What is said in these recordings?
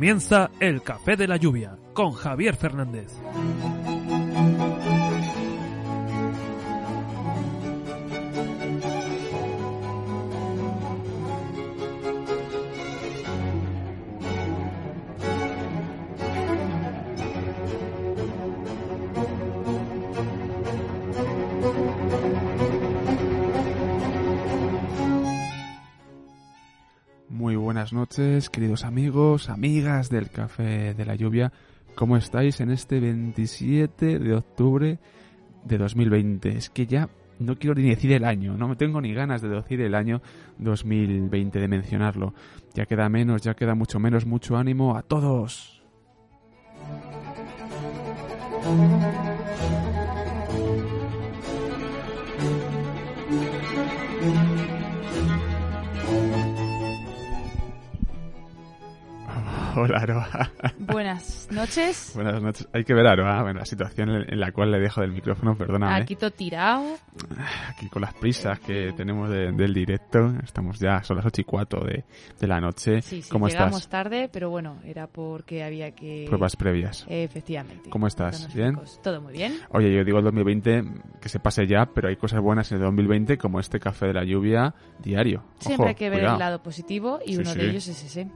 Comienza el Café de la Lluvia con Javier Fernández. Noches, queridos amigos, amigas del Café de la Lluvia. ¿Cómo estáis en este 27 de octubre de 2020? Es que ya no quiero ni decir el año, no me tengo ni ganas de decir el año 2020, de mencionarlo. Ya queda menos, ya queda mucho menos, mucho ánimo a todos. Hola, Aroa. Buenas noches. Buenas noches. Hay que ver Aroa, bueno, la situación en la cual le dejo del micrófono, perdóname. Aquí todo tirado. Aquí con las prisas que tenemos de- del directo. Estamos ya, son las 8 y 4 de, de la noche. Sí, sí, ¿Cómo llegamos estás? tarde, pero bueno, era porque había que... Pruebas previas. Eh, efectivamente. ¿Cómo estás? ¿Bien? Todo muy bien. Oye, yo digo el 2020 que se pase ya, pero hay cosas buenas en el 2020 como este café de la lluvia diario. Siempre Ojo, hay que ver cuidado. el lado positivo y Sí, uno de ellos es ese.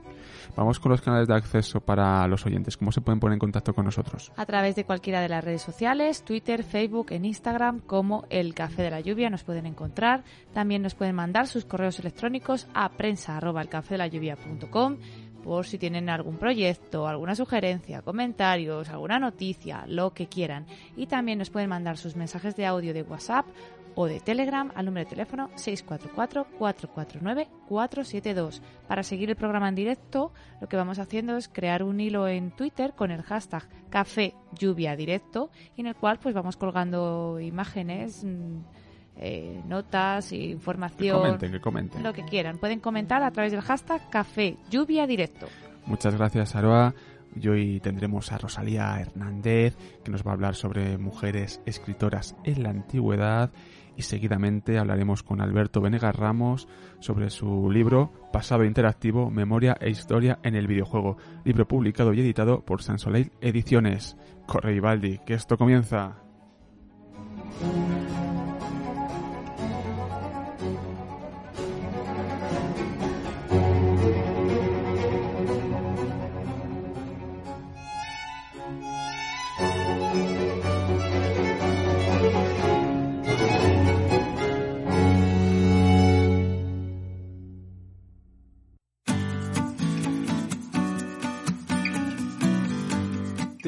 Vamos con los canales de acceso para los oyentes. ¿Cómo se pueden poner en contacto con nosotros? A través de cualquiera de las redes sociales, Twitter, Facebook, en Instagram, como El Café de la Lluvia, nos pueden encontrar. También nos pueden mandar sus correos electrónicos a prensa arroba elcafedelayuvia.com por si tienen algún proyecto, alguna sugerencia, comentarios, alguna noticia, lo que quieran. Y también nos pueden mandar sus mensajes de audio de WhatsApp o de Telegram al número de teléfono 644-449-472. Para seguir el programa en directo, lo que vamos haciendo es crear un hilo en Twitter con el hashtag Café Lluvia Directo, y en el cual pues vamos colgando imágenes, mm, eh, notas, Que información, comenten, que comenten. lo que quieran. Pueden comentar a través del hashtag Café Lluvia Directo. Muchas gracias, Aroa. Y hoy tendremos a Rosalía Hernández, que nos va a hablar sobre mujeres escritoras en la antigüedad. Y seguidamente hablaremos con Alberto Venegas Ramos sobre su libro Pasado Interactivo, Memoria e Historia en el Videojuego, libro publicado y editado por Sansoleil Ediciones. Corre Vivaldi, que esto comienza.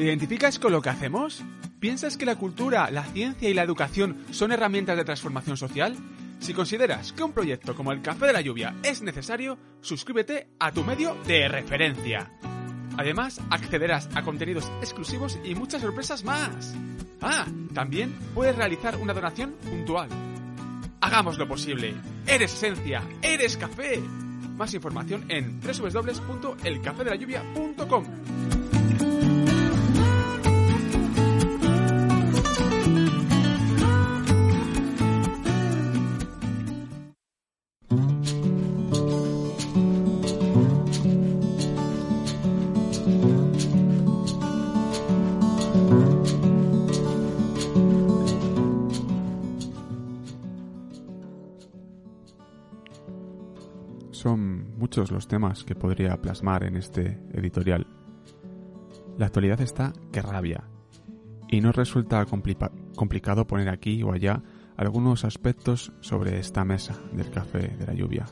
Identificas con lo que hacemos? ¿Piensas que la cultura, la ciencia y la educación son herramientas de transformación social? Si consideras que un proyecto como el Café de la Lluvia es necesario, suscríbete a tu medio de referencia. Además, accederás a contenidos exclusivos y muchas sorpresas más. Ah, también puedes realizar una donación puntual. Hagamos lo posible. Eres esencia, eres café. Más información en www.elcafedelayuvia.com. los temas que podría plasmar en este editorial. La actualidad está que rabia, y no resulta complica- complicado poner aquí o allá algunos aspectos sobre esta mesa del café de la lluvia.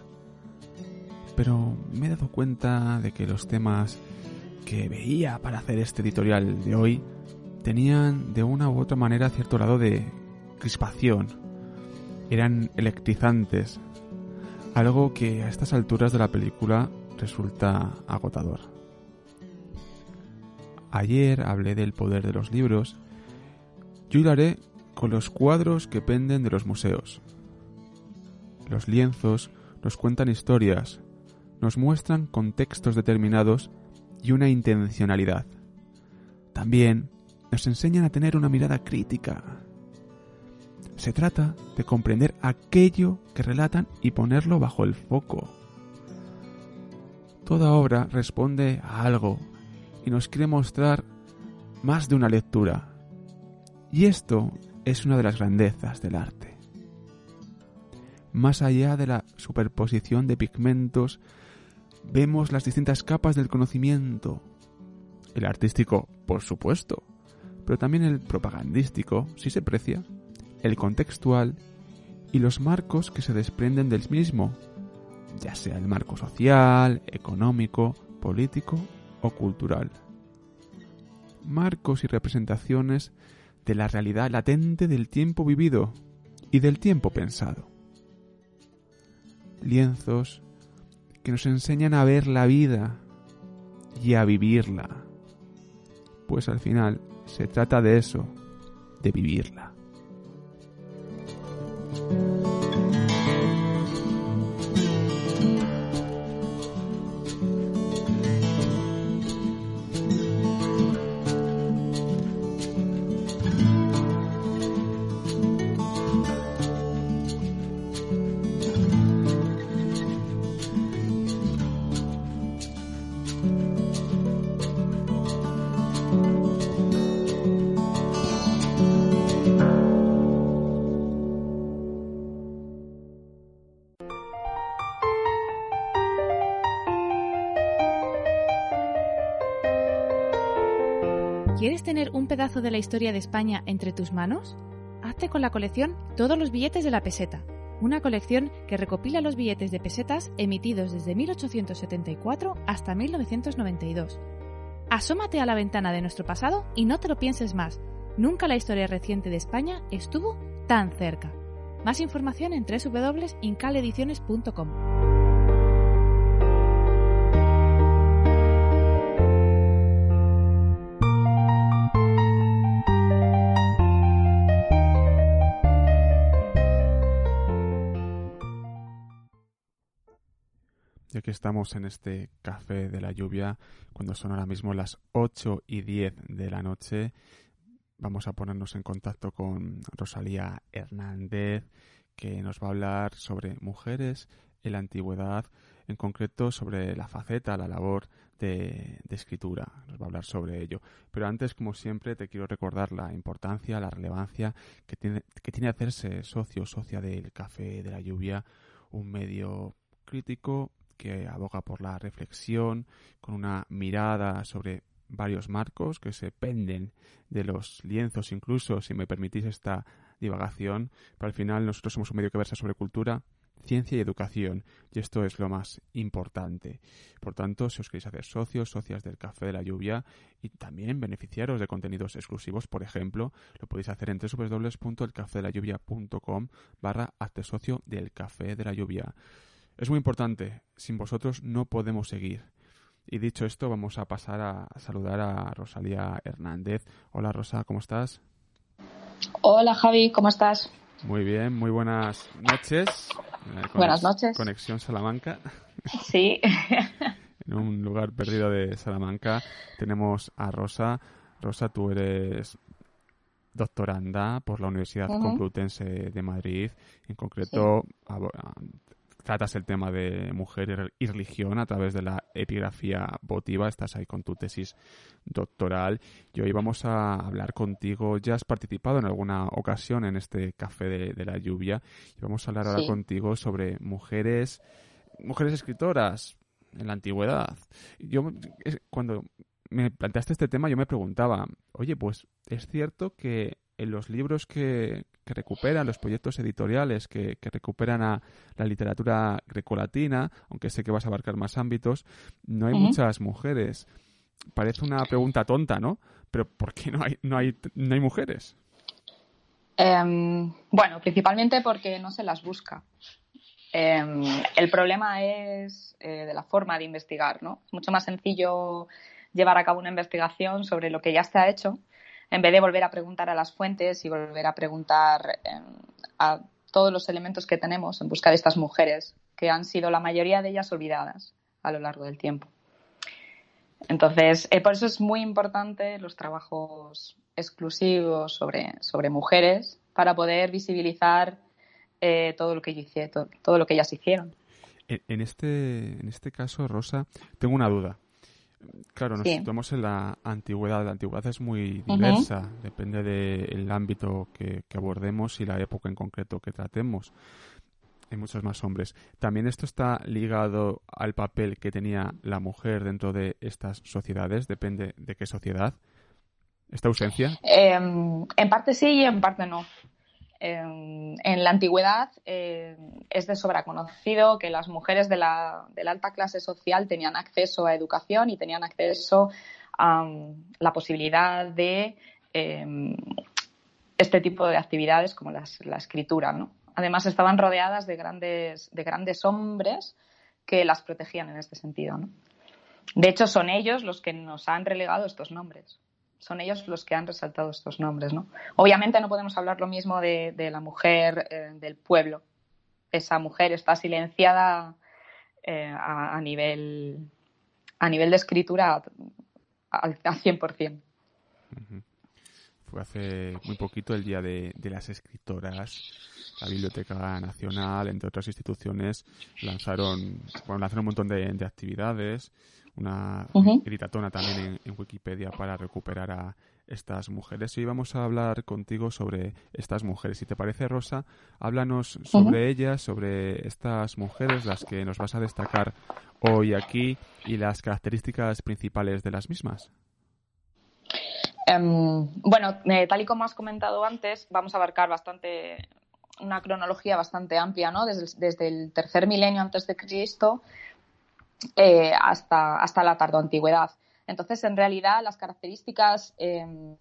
Pero me he dado cuenta de que los temas que veía para hacer este editorial de hoy tenían de una u otra manera cierto grado de crispación. Eran electrizantes, algo que a estas alturas de la película resulta agotador. Ayer hablé del poder de los libros y hoy lo haré con los cuadros que penden de los museos. Los lienzos nos cuentan historias, nos muestran contextos determinados y una intencionalidad. También nos enseñan a tener una mirada crítica. Se trata de comprender aquello que relatan y ponerlo bajo el foco. Toda obra responde a algo y nos quiere mostrar más de una lectura. Y esto es una de las grandezas del arte. Más allá de la superposición de pigmentos, vemos las distintas capas del conocimiento. El artístico, por supuesto, pero también el propagandístico, si se precia, el contextual y los marcos que se desprenden del mismo, ya sea el marco social, económico, político o cultural. Marcos y representaciones de la realidad latente del tiempo vivido y del tiempo pensado. Lienzos que nos enseñan a ver la vida y a vivirla. Pues al final se trata de eso, de vivirla. De la historia de España entre tus manos? Hazte con la colección Todos los billetes de la peseta, una colección que recopila los billetes de pesetas emitidos desde 1874 hasta 1992. Asómate a la ventana de nuestro pasado y no te lo pienses más. Nunca la historia reciente de España estuvo tan cerca. Más información en www.incalediciones.com. estamos en este café de la lluvia, cuando son ahora mismo las 8 y 10 de la noche, vamos a ponernos en contacto con Rosalía Hernández, que nos va a hablar sobre mujeres en la antigüedad, en concreto sobre la faceta, la labor de, escritura. Nos va a hablar sobre ello. Pero antes, como siempre, te quiero recordar la importancia, la relevancia que tiene, que tiene hacerse socio, socia del Café de la Lluvia, un medio crítico que aboga por la reflexión, con una mirada sobre varios marcos que se penden de los lienzos, incluso, si me permitís esta divagación, pero al final nosotros somos un medio que versa sobre cultura, ciencia y educación, y esto es lo más importante. Por tanto, si os queréis hacer socios, socias del Café de la Lluvia y también beneficiaros de contenidos exclusivos, por ejemplo, lo podéis hacer en www.elcafedelayuvia.com barra hazte socio del Café de la Lluvia. Es muy importante, sin vosotros no podemos seguir. Y dicho esto, vamos a pasar a saludar a Rosalía Hernández. Hola Rosa, ¿cómo estás? Hola Javi, ¿cómo estás? Muy bien, muy buenas noches. buenas noches. Conexión Salamanca. Sí. en un lugar perdido de Salamanca tenemos a Rosa. Rosa, tú eres doctoranda por la Universidad uh -huh. Complutense de Madrid. En concreto, sí tratas el tema de mujer y religión a través de la epigrafía votiva. Estás ahí con tu tesis doctoral. Y hoy vamos a hablar contigo. Ya has participado en alguna ocasión en este café de, de la lluvia. Y vamos a hablar ahora contigo sobre mujeres, mujeres escritoras en la antigüedad. Yo, cuando me planteaste este tema, yo me preguntaba, oye, pues es cierto que en los libros que, que recuperan, los proyectos editoriales que, que recuperan a la literatura grecolatina, aunque sé que vas a abarcar más ámbitos, no hay muchas mujeres. Parece una pregunta tonta, ¿no? Pero ¿por qué no hay, no hay, no hay mujeres? Em, bueno, principalmente porque no se las busca. Em, el problema es eh, de la forma de investigar, ¿no? Es mucho más sencillo llevar a cabo una investigación sobre lo que ya se ha hecho en vez de volver a preguntar a las fuentes y volver a preguntar em, a todos los elementos que tenemos en busca de estas mujeres, que han sido la mayoría de ellas olvidadas a lo largo del tiempo. Entonces, eh, por eso es muy importante los trabajos exclusivos sobre, sobre mujeres para poder visibilizar eh, todo lo que yo hice, to- todo lo que ellas hicieron. En este, en este caso, Rosa, tengo una duda. Claro, nos situamos en la antigüedad. La antigüedad es muy diversa, depende del ámbito que, abordemos y la época en concreto que tratemos. Hay muchos más hombres. También esto está ligado al papel que tenía la mujer dentro de estas sociedades, depende de qué sociedad. ¿Esta ausencia? Em, en parte sí y en parte no. Em, en la antigüedad eh, es de sobra conocido que las mujeres de la, alta clase social tenían acceso a educación y tenían acceso a la posibilidad de em, este tipo de actividades como la escritura. Además, estaban rodeadas de grandes hombres que las protegían en este sentido. De hecho, son ellos los que nos han relegado estos nombres son ellos los que han resaltado estos nombres. ¿no? Obviamente no podemos hablar lo mismo de, la mujer eh, del pueblo. Esa mujer está silenciada eh, a, nivel, a nivel de escritura al, 100%. Fue hace muy poquito el Día de, las Escritoras. La Biblioteca Nacional, entre otras instituciones, lanzaron, bueno, lanzaron un montón de, de actividades una uh también en, Wikipedia para recuperar a estas mujeres. Y vamos a hablar contigo sobre estas mujeres. Si te parece, Rosa, háblanos sobre ellas, sobre estas mujeres, las que nos vas a destacar hoy aquí y las características principales de las mismas. Em, bueno, eh, tal y como has comentado antes, vamos a abarcar bastante una cronología bastante amplia, ¿no? Desde, desde el tercer milenio antes de Cristo eh, hasta, hasta la tardoantigüedad. Entonces, en realidad, las características em,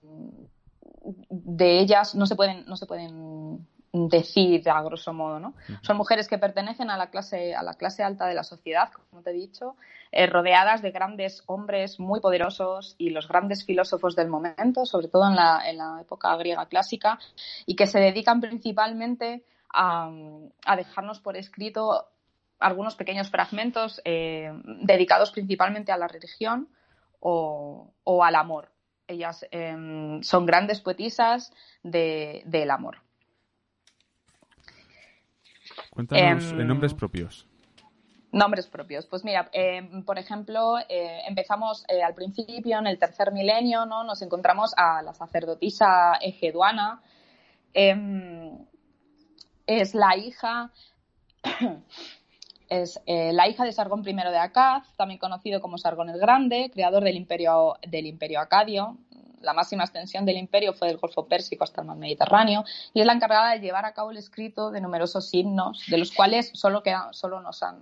de ellas no se pueden, no se pueden decir a grosso modo, ¿no? Son mujeres que pertenecen a la clase, a la clase alta de la sociedad, como te he dicho, eh, rodeadas de grandes hombres muy poderosos y los grandes filósofos del momento, sobre todo en la, en la época griega clásica, y que se dedican principalmente a, a dejarnos por escrito algunos pequeños fragmentos eh, dedicados principalmente a la religión o, al amor. Ellas em, son grandes poetisas del amor. Cuéntanos em, nombres propios. Nombres propios. Pues mira, em, por ejemplo, eh, empezamos eh, al principio, en el tercer milenio, ¿no? Nos encontramos a la sacerdotisa Egeduana. es la hija es eh, la hija de Sargón I de Acaz, también conocido como Sargón el Grande, creador del imperio, del imperio acadio. La máxima extensión del imperio fue del Golfo Pérsico hasta el mar Mediterráneo y es la encargada de llevar a cabo el escrito de numerosos himnos, de los cuales solo, solo nos, han,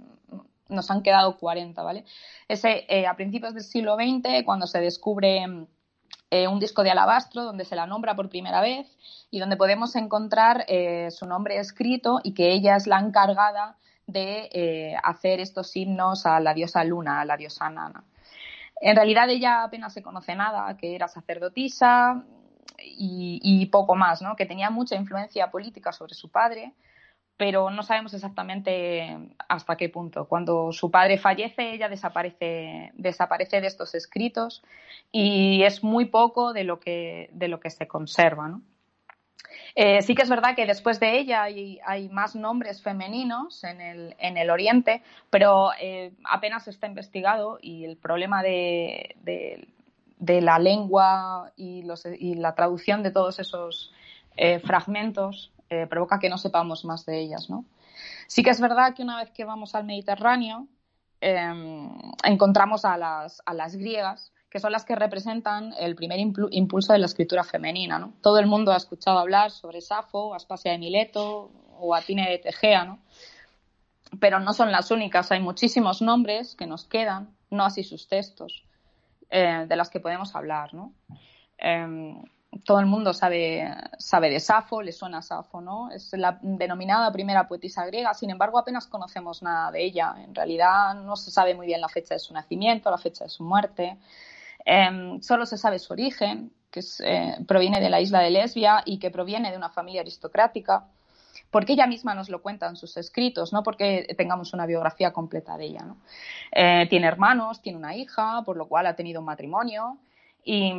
nos han quedado 40. ¿vale? Ese, eh, a principios del siglo XX, cuando se descubre eh, un disco de alabastro donde se la nombra por primera vez y donde podemos encontrar su nombre escrito y que ella es la encargada de eh, hacer estos himnos a la diosa Luna, a la diosa Nana. En realidad ella apenas se conoce nada, que era sacerdotisa y, poco más, ¿no? que tenía mucha influencia política sobre su padre, pero no sabemos exactamente hasta qué punto. Cuando su padre fallece, ella desaparece, desaparece de estos escritos y es muy poco de lo que, de lo que se conserva. ¿no? Eh, sí que es verdad que después de ella hay, más nombres femeninos en el, en el Oriente, pero eh, apenas está investigado y el problema de, la lengua y, la traducción de todos esos eh, fragmentos provoca que no sepamos más de ellas. Sí que es verdad que una vez que vamos al Mediterráneo em, encontramos a las griegas que son las que representan el primer impulso de la escritura femenina. ¿no? Todo el mundo ha escuchado hablar sobre Safo, Aspasia de Mileto o Atine de Tegea, ¿no? pero no son las únicas. Hay muchísimos nombres que nos quedan, no así sus textos, eh, de las que podemos hablar. ¿no? Em, todo el mundo sabe, sabe de Safo, le suena Safo, ¿no? Es la denominada primera poetisa griega, sin embargo apenas conocemos nada de ella. En realidad no se sabe muy bien la fecha de su nacimiento, la fecha de su muerte. Em, solo se sabe su origen, que eh, proviene de la isla de Lesbia y que proviene de una familia aristocrática, porque ella misma nos lo cuenta en sus escritos, no porque tengamos una biografía completa de ella. Eh, tiene hermanos, tiene una hija, por lo cual ha tenido un matrimonio. Y,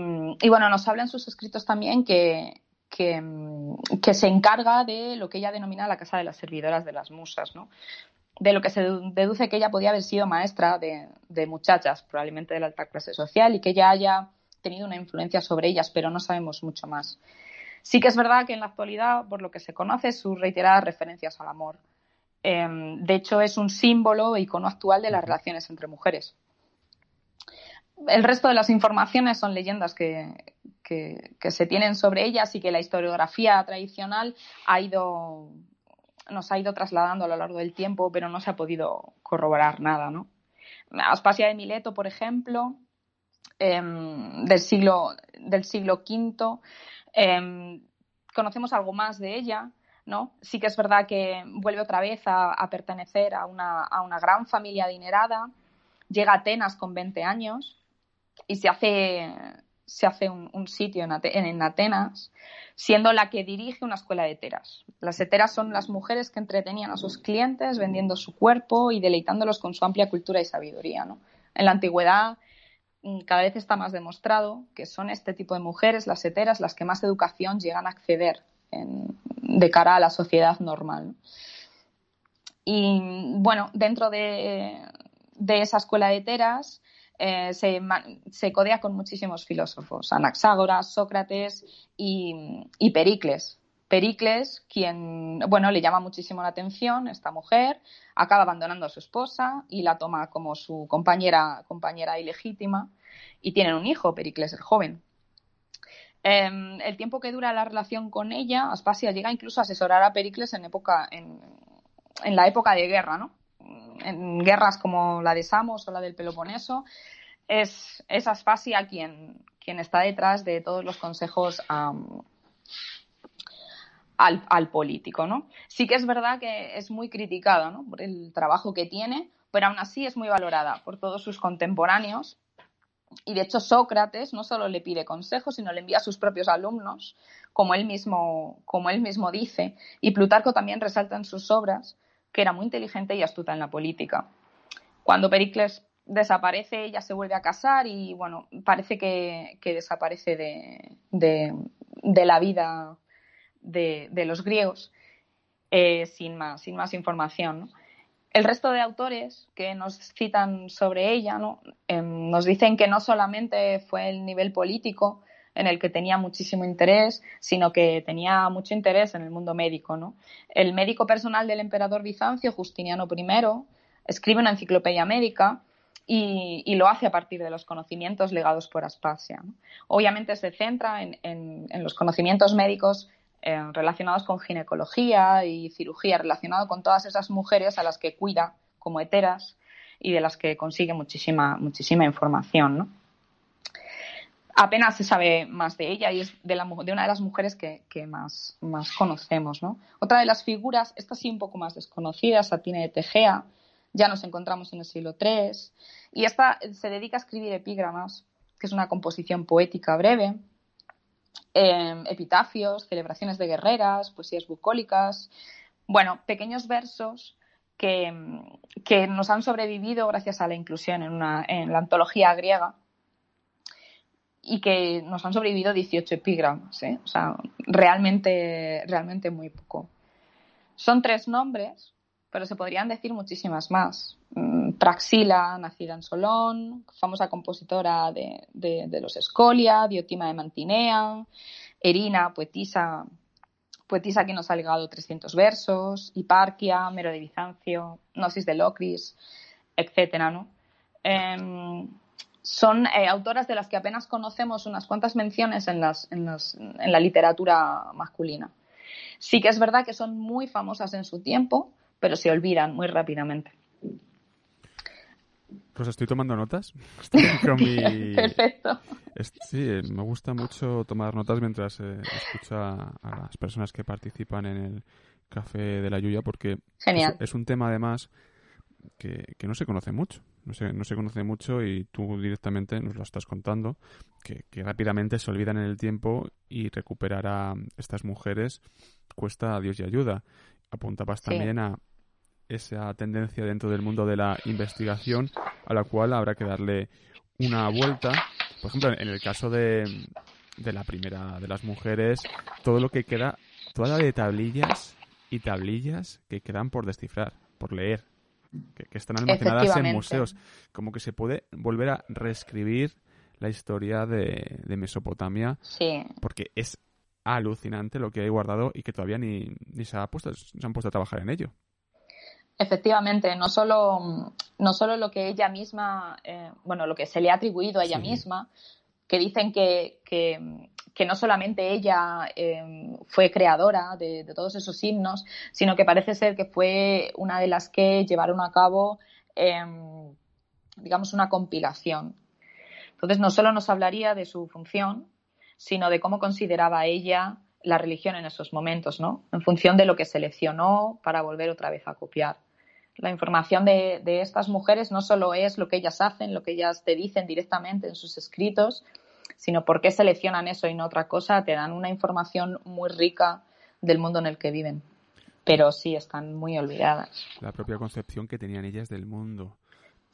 bueno, nos habla en sus escritos también que, que, se encarga de lo que ella denomina la casa de las servidoras de las musas, ¿no? De lo que se deduce que ella podía haber sido maestra de, de muchachas, probablemente de la alta clase social, y que ella haya tenido una influencia sobre ellas, pero no sabemos mucho más. Sí que es verdad que en la actualidad, por lo que se conoce, sus reiteradas referencias al amor. Em, de hecho, es un símbolo e icono actual de las relaciones entre mujeres. El resto de las informaciones son leyendas que, que, se tienen sobre ellas y que la historiografía tradicional ha ido, nos ha ido trasladando a lo largo del tiempo, pero no se ha podido corroborar nada. ¿no? Aspasia de Mileto, por ejemplo, em, del, siglo, del siglo V, Em, conocemos algo más de ella, ¿no? Sí que es verdad que vuelve otra vez a, pertenecer a una, a una, gran familia adinerada, llega a Atenas con 20 años y se hace, se hace un, sitio en, Atenas, siendo la que dirige una escuela de heteras. Las heteras son las mujeres que entretenían a sus clientes vendiendo su cuerpo y deleitándolos con su amplia cultura y sabiduría. ¿no? En la antigüedad Mm, cada vez está más demostrado que son este tipo de mujeres, las heteras, las que más educación llegan a acceder de cara a la sociedad normal. Y bueno, dentro de, esa escuela de heteras eh, se, codea con muchísimos filósofos, Anaxágoras, Sócrates y, Pericles, Pericles, quien, bueno, le llama muchísimo la atención esta mujer, acaba abandonando a su esposa y la toma como su compañera, compañera ilegítima y tienen un hijo, Pericles el joven. Em, el tiempo que dura la relación con ella, Aspasia llega incluso a asesorar a Pericles en, época, en, la época de guerra, ¿no? En guerras como la de Samos o la del Peloponeso, es, es Aspasia quien, quien está detrás de todos los consejos al, político, ¿no? Sí que es verdad que es muy criticada, ¿no? Por el trabajo que tiene, pero aún así es muy valorada por todos sus contemporáneos. Y de hecho Sócrates no solo le pide consejos, sino le envía a sus propios alumnos, como él mismo, como él mismo dice. Y Plutarco también resalta en sus obras que era muy inteligente y astuta en la política. Cuando Pericles desaparece, ella se vuelve a casar y bueno, parece que, desaparece de, de la vida de, los griegos eh, sin, más, sin más información. El resto de autores que nos citan sobre ella em, nos dicen que no solamente fue el nivel político en el que tenía muchísimo interés, sino que tenía mucho interés en el mundo médico. El médico personal del emperador Bizancio, Justiniano I, escribe una enciclopedia médica y, lo hace a partir de los conocimientos legados por Aspasia. Obviamente se centra en los conocimientos médicos eh, relacionados con ginecología y cirugía, relacionado con todas esas mujeres a las que cuida como heteras y de las que consigue muchísima, muchísima información. Apenas se sabe más de ella y es de, una de las mujeres que, más, conocemos. Otra de las figuras, esta sí un poco más desconocida, Satine de Tegea, ya nos encontramos en el siglo III, y esta se dedica a escribir epígramas, que es una composición poética breve, Em, epitafios, celebraciones de guerreras, poesías bucólicas, bueno, pequeños versos que, nos han sobrevivido gracias a la inclusión en la antología griega y que nos han sobrevivido 18 epígramas, ¿eh? o sea, realmente, realmente muy poco. Son tres nombres pero se podrían decir muchísimas más. Mm, Praxila, nacida en Solón, famosa compositora de, los Escolia, Diotima de Mantinea, Erina, poetisa, poetisa que nos ha legado 300 versos, Hiparquia, Mero de Bizancio, Gnosis de Locris, etcétera, ¿no? Em, son eh, autoras de las que apenas conocemos unas cuantas menciones en, las, en, en la literatura masculina. Sí que es verdad que son muy famosas en su tiempo, pero se olvidan muy rápidamente. Pues estoy tomando notas. Perfecto. Sí, me gusta mucho tomar notas mientras eh, escucho a, las personas que participan en el Café de la Lluvia porque Es, un tema además que, no se conoce mucho. No se, no se conoce mucho y tú directamente nos lo estás contando, que, rápidamente se olvidan en el tiempo y recuperar a estas mujeres cuesta a Dios y ayuda. Apuntabas también a, esa tendencia dentro del mundo de la investigación a la cual habrá que darle una vuelta. Por ejemplo, en el caso de, de la primera de las mujeres, todo lo que queda, toda la de tablillas y tablillas que quedan por descifrar, por leer. Están almacenadas en museos. Como que se puede volver a reescribir la historia de, Mesopotamia. Sí. Porque es alucinante lo que hay guardado y que todavía ni, ni se, ha puesto, se han puesto a trabajar en ello. Efectivamente, no solo, no solo lo que ella misma, eh, bueno, lo que se le ha atribuido a ella misma, que dicen que, que, no solamente ella em, fue creadora de, todos esos himnos, sino que parece ser que fue una de las que llevaron a cabo, em, digamos, una compilación. Entonces, no solo nos hablaría de su función, sino de cómo consideraba ella la religión en esos momentos, ¿no? En función de lo que seleccionó para volver otra vez a copiar. La información de, estas mujeres no solo es lo que ellas hacen, lo que ellas te dicen directamente en sus escritos, sino por qué seleccionan eso y no otra cosa, te dan una información muy rica del mundo en el que viven. Pero sí, están muy olvidadas. La propia concepción que tenían ellas del mundo,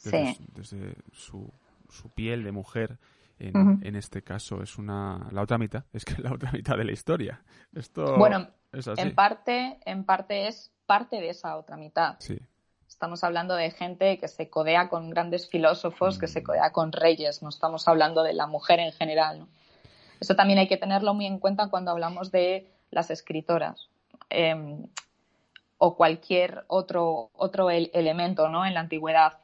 desde, desde su, su, piel de mujer, en, en, este caso, es una la otra mitad, es que es la otra mitad de la historia. Esto bueno, en parte, en parte es parte de esa otra mitad. Sí. Estamos hablando de gente que se codea con grandes filósofos, que se codea con reyes, no estamos hablando de la mujer en general. Eso también hay que tenerlo muy en cuenta cuando hablamos de las escritoras em, o cualquier otro, otro elemento ¿no? en la antigüedad.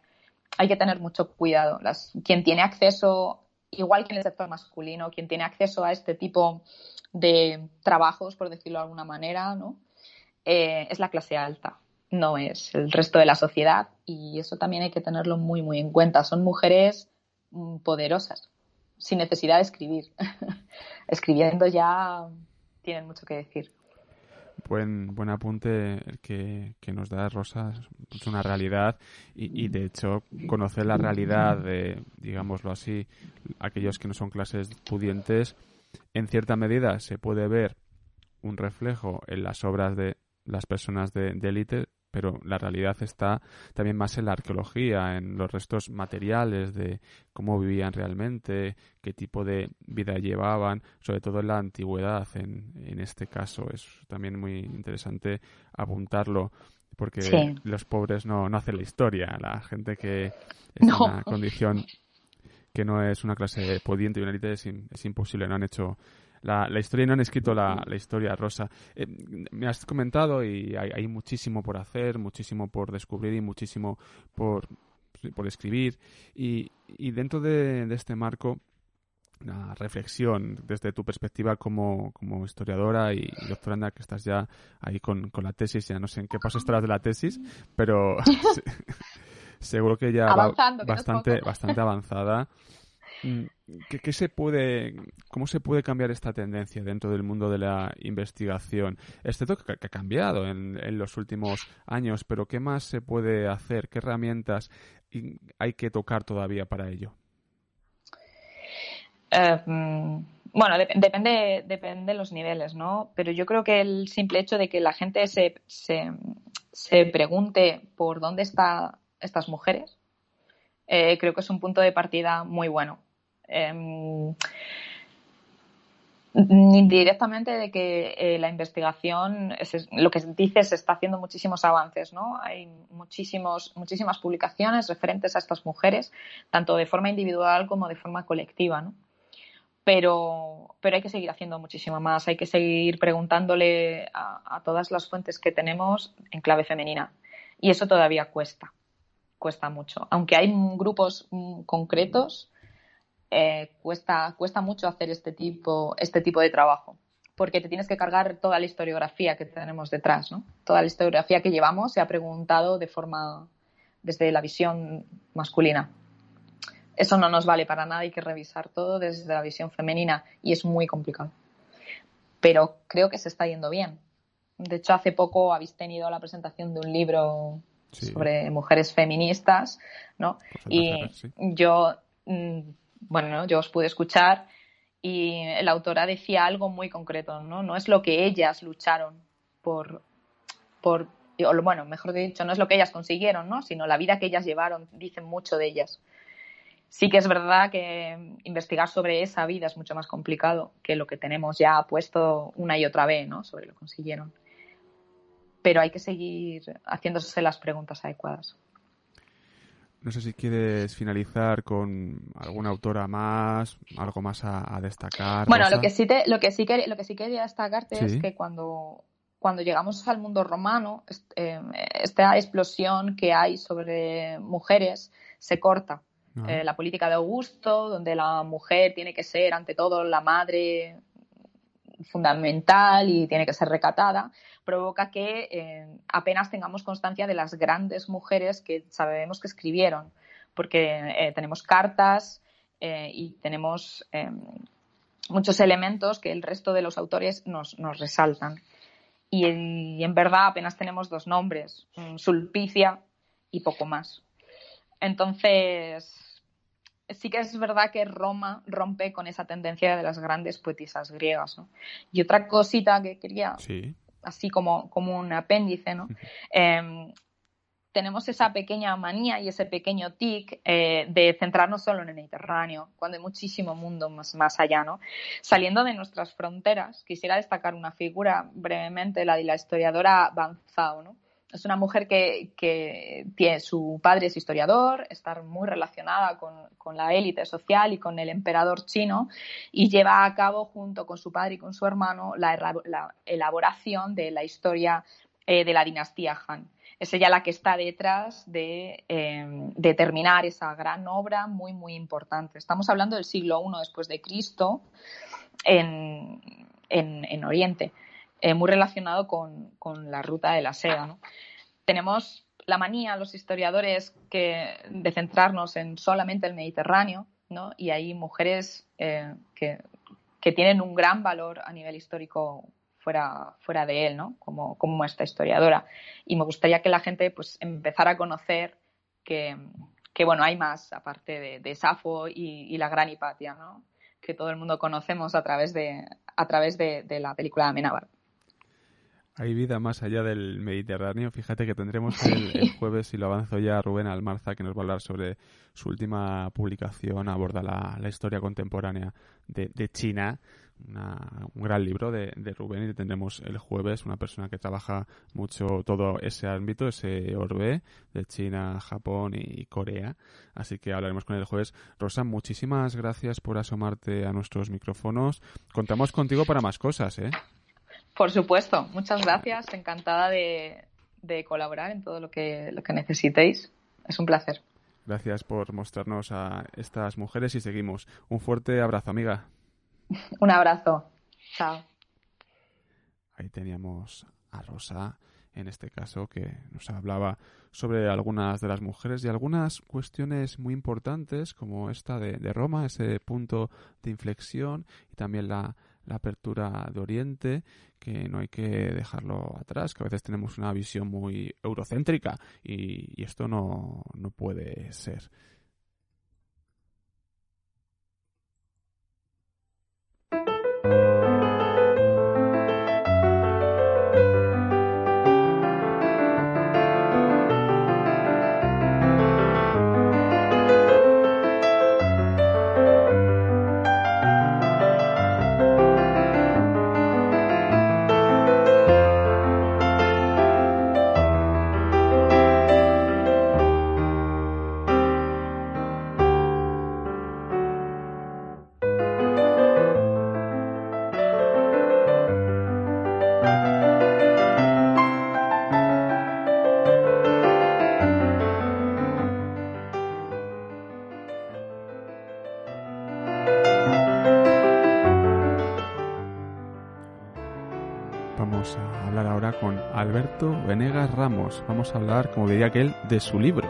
Hay que tener mucho cuidado. quien tiene acceso, igual que en el sector masculino, quien tiene acceso a este tipo de trabajos, por decirlo de alguna manera, ¿no? Eh, es la clase alta no es el resto de la sociedad y eso también hay que tenerlo muy, muy en cuenta. Son mujeres mm, poderosas, sin necesidad de escribir. Escribiendo ya tienen mucho que decir. Buen, buen apunte el que, nos da Rosa, es una realidad y, y, de hecho conocer la realidad de, digámoslo así, aquellos que no son clases pudientes, en cierta medida se puede ver un reflejo en las obras de las personas de élite, pero la realidad está también más en la arqueología, en los restos materiales de cómo vivían realmente, qué tipo de vida llevaban, sobre todo en la antigüedad en, en este caso. Es también muy interesante apuntarlo porque los pobres no, no hacen la historia, la gente que es en una condición que no es una clase pudiente y una élite es, es imposible, no han hecho la, historia y no han escrito la, historia rosa. Eh, me has comentado y hay, muchísimo por hacer, muchísimo por descubrir y muchísimo por, por escribir. Y, y dentro de, este marco, la reflexión desde tu perspectiva como, como historiadora y, doctoranda que estás ya ahí con, con, la tesis, ya no sé en qué paso estarás de la tesis, pero seguro que ya va bastante, bastante avanzada. ¿Qué, se puede, ¿Cómo se puede cambiar esta tendencia dentro del mundo de la investigación? Es cierto que, ha cambiado en, los últimos años, pero ¿qué más se puede hacer? ¿Qué herramientas hay que tocar todavía para ello? Eh, mm, bueno, depende, depende de los niveles, ¿no? Pero yo creo que el simple hecho de que la gente se, se, se pregunte por dónde están estas mujeres, eh, creo que es un punto de partida muy bueno. Em, directamente de que eh, la investigación, lo que se dice, se está haciendo muchísimos avances, ¿no? Hay muchísimos, muchísimas publicaciones referentes a estas mujeres, tanto de forma individual como de forma colectiva, ¿no? Pero, pero hay que seguir haciendo muchísimo más, hay que seguir preguntándole a todas las fuentes que tenemos en clave femenina. Y eso todavía cuesta, cuesta mucho. Aunque hay grupos mm, concretos, eh, cuesta, cuesta mucho hacer este tipo, este tipo de trabajo, porque te tienes que cargar toda la historiografía que tenemos detrás, ¿no? Toda la historiografía que llevamos se ha preguntado de forma desde la visión masculina. Eso no nos vale para nada, hay que revisar todo desde la visión femenina y es muy complicado. Pero creo que se está yendo bien. De hecho, hace poco habéis tenido la presentación de un libro sobre mujeres feministas, ¿no? y yo mm, bueno, yo os pude escuchar y la autora decía algo muy concreto, ¿no? No es lo que ellas lucharon por, por bueno, mejor dicho, no es lo que ellas consiguieron, ¿no? Sino la vida que ellas llevaron, dicen mucho de ellas. Sí que es verdad que investigar sobre esa vida es mucho más complicado que lo que tenemos ya puesto una y otra vez, ¿no? Sobre lo que consiguieron. Pero hay que seguir haciéndose las preguntas adecuadas. No sé si quieres finalizar con alguna autora más, algo más a, destacar. Bueno, lo que sí te, lo que sí que, lo que sí quería destacarte es que cuando cuando llegamos al mundo romano, eh, esta explosión que hay sobre mujeres se corta. Eh, la política de Augusto, donde la mujer tiene que ser ante todo la madre fundamental y tiene que ser recatada, provoca que eh, apenas tengamos constancia de las grandes mujeres que sabemos que escribieron, porque tenemos cartas y tenemos muchos elementos que el resto de los autores nos, nos resaltan y, en verdad apenas tenemos dos nombres, Sulpicia y poco más. Entonces, sí que es verdad que Roma rompe con esa tendencia de las grandes poetisas griegas. Y otra cosita que quería, así como, como un apéndice, ¿no? tenemos esa pequeña manía y ese pequeño tic eh, de centrarnos solo en el Mediterráneo, cuando hay muchísimo mundo más, más allá, ¿no? Saliendo de nuestras fronteras, quisiera destacar una figura brevemente, la de la historiadora Banzao, ¿no? Es una mujer que, tiene, su padre es historiador, está muy relacionada con, la élite social y con el emperador chino y lleva a cabo junto con su padre y con su hermano la, elaboración de la historia eh, de la dinastía Han es ella la que está detrás de, em, terminar esa gran obra muy, muy importante. Estamos hablando del siglo I después de Cristo en, Oriente, eh, muy relacionado con, la ruta de la seda. Tenemos la manía, los historiadores, que, de centrarnos en solamente el Mediterráneo, y hay mujeres eh, que, que tienen un gran valor a nivel histórico fuera, fuera de él, ¿no? Como, como esta historiadora. Y me gustaría que la gente pues empezara a conocer que, que bueno, hay más aparte de, de Safo y, la gran Hipatia, ¿no? Que todo el mundo conocemos a través de, a través de, de la película de Amenábar. Hay vida más allá del Mediterráneo. Fíjate que tendremos el, jueves, y lo avanzo ya, Rubén Almarza, que nos va a hablar sobre su última publicación, aborda la, la historia contemporánea de, de China un gran libro de, Rubén y tendremos el jueves una persona que trabaja mucho todo ese ámbito, ese orbe de China, Japón y Corea. Así que hablaremos con él el jueves. Rosa, muchísimas gracias por asomarte a nuestros micrófonos. Contamos contigo para más cosas, ¿eh? Por supuesto, muchas gracias. Encantada de, colaborar en todo lo que, lo que necesitéis. Es un placer. Gracias por mostrarnos a estas mujeres y seguimos. Un fuerte abrazo, amiga. Un abrazo. Chao. Ahí teníamos a Rosa, en este caso, que nos hablaba sobre algunas de las mujeres y algunas cuestiones muy importantes, como esta de, Roma, ese punto de inflexión y también la, apertura de Oriente, que no hay que dejarlo atrás, que a veces tenemos una visión muy eurocéntrica y, y esto no, no puede ser. Venegas Ramos. Vamos a hablar, como diría aquel, de su libro.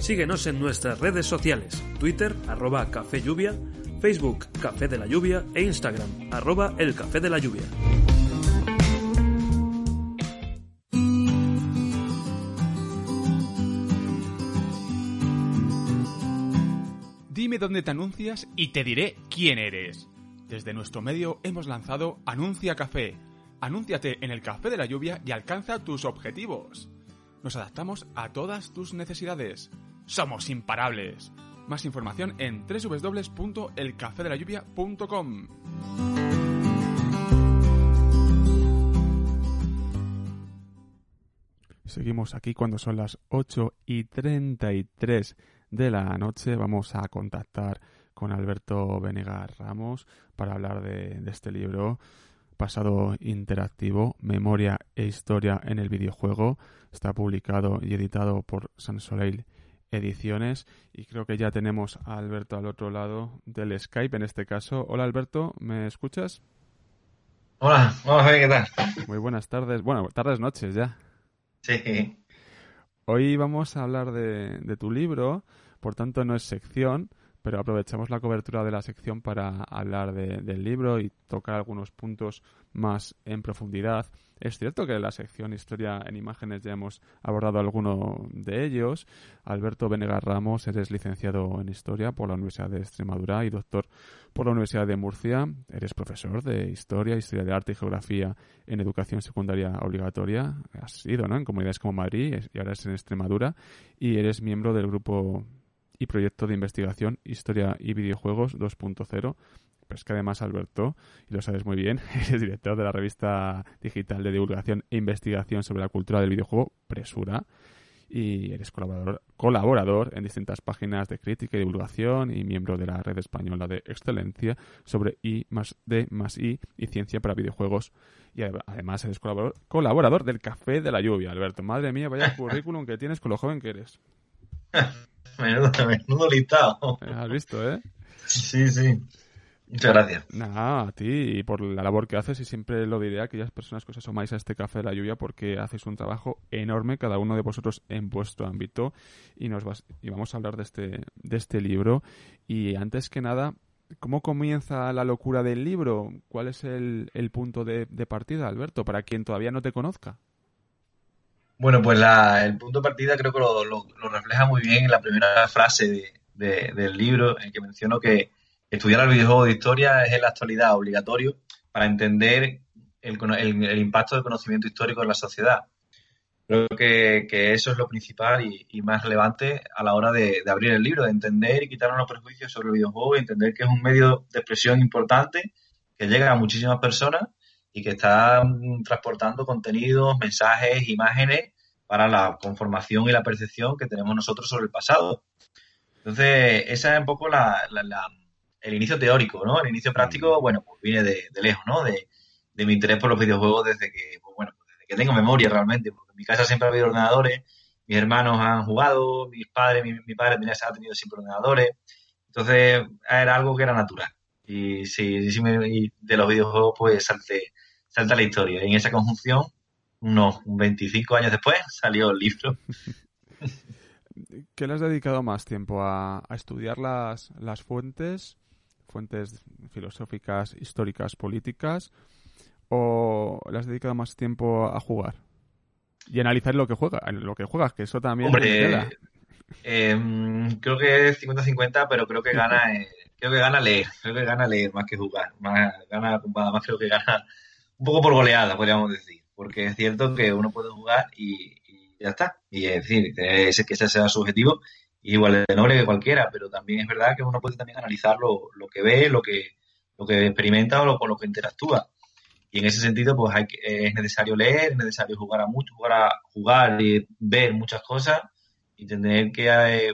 Síguenos en nuestras redes sociales, Twitter, arroba Café Lluvia, Facebook, Café de la Lluvia e Instagram, arroba El Café de la Lluvia. Dónde te anuncias y te diré quién eres. Desde nuestro medio hemos lanzado Anuncia Café. Anúnciate en el café de la lluvia y alcanza tus objetivos. Nos adaptamos a todas tus necesidades. Somos imparables. Más información en www.elcafedelayuvia.com. Seguimos aquí cuando son las 8 y 33 de la noche. Vamos a contactar con Alberto Venegas Ramos para hablar de, este libro pasado interactivo, Memoria e Historia en el videojuego. Está publicado y editado por Sansoleil Ediciones y creo que ya tenemos a Alberto al otro lado del Skype en este caso. Hola Alberto, ¿me escuchas? Hola, vamos a ver qué tal. Muy buenas tardes, bueno, tardes, noches ya. Sí. Hoy vamos a hablar de, tu libro, por tanto no es sección, pero aprovechamos la cobertura de la sección para hablar del libro y tocar algunos puntos más en profundidad. Es cierto que en la sección Historia en Imágenes ya hemos abordado alguno de ellos. Alberto Venegas Ramos, eres licenciado en Historia por la Universidad de Extremadura y doctor por la Universidad de Murcia. Eres profesor de Historia, Historia de Arte y Geografía en Educación Secundaria Obligatoria. Has sido en comunidades como Madrid y ahora es en Extremadura. Y eres miembro del grupo y proyecto de investigación Historia y Videojuegos 2.0 pero es que además, Alberto, y lo sabes muy bien, eres director de la revista digital de divulgación e investigación sobre la cultura del videojuego, Presura, y eres colaborador, colaborador en distintas páginas de crítica y divulgación y miembro de la red española de excelencia sobre I más D más I y ciencia para videojuegos. Y además eres colaborador, colaborador del Café de la Lluvia, Alberto. Madre mía, vaya currículum que tienes con lo joven que eres. menudo, menudo listado. Has visto, ¿eh? Sí, sí. Muchas gracias. Nada, a ti y por la labor que haces y siempre lo diré a aquellas personas que os asomáis a este café de la lluvia porque hacéis un trabajo enorme cada uno de vosotros en vuestro ámbito y nos y vamos a hablar de este de este libro y antes que nada ¿Cómo comienza la locura del libro? ¿Cuál es el, punto de, partida, Alberto, para quien todavía no te conozca? Bueno, pues el punto de partida creo que lo, refleja muy bien en la primera frase del libro, en que menciono que Estudiar el videojuego de historia es en la actualidad obligatorio para entender el, impacto del conocimiento histórico en la sociedad. Creo que, eso es lo principal y, más relevante a la hora de, abrir el libro, de entender y quitar los prejuicios sobre el videojuego y entender que es un medio de expresión importante que llega a muchísimas personas y que está mm, transportando contenidos, mensajes, imágenes para la conformación y la percepción que tenemos nosotros sobre el pasado. Entonces, esa es un poco la, el inicio teórico, ¿no? El inicio práctico, mm. bueno, pues viene de, lejos, ¿no? De, mi interés por los videojuegos desde que, pues bueno, desde que tengo memoria realmente, porque en mi casa siempre ha habido ordenadores, mis hermanos han jugado, mis padres, mi, padre tenía, ha tenido siempre ordenadores, entonces era algo que era natural. Y sí, sí de los videojuegos pues salte, salta la historia. Y en esa conjunción, unos 25 años después, salió el libro. ¿Qué le has dedicado más tiempo a, a estudiar las, las fuentes fuentes filosóficas, históricas, políticas, o le has dedicado más tiempo a jugar? Y analizar lo que juega, lo que juegas, que eso también Hombre, em, creo que es 50-50, pero creo que gana eh, creo que gana leer, creo que gana leer más que jugar, más gana más creo que gana un poco por goleada, podríamos decir, porque es cierto que uno puede jugar y, ya está, y es decir, que ese, que ese sea su objetivo igual de noble que cualquiera, pero también es verdad que uno puede también analizar lo, lo que ve, lo que, lo que experimenta o lo, con lo que interactúa. Y en ese sentido, pues hay, es necesario leer, es necesario jugar a mucho, jugar a jugar y ver muchas cosas y tener que eh,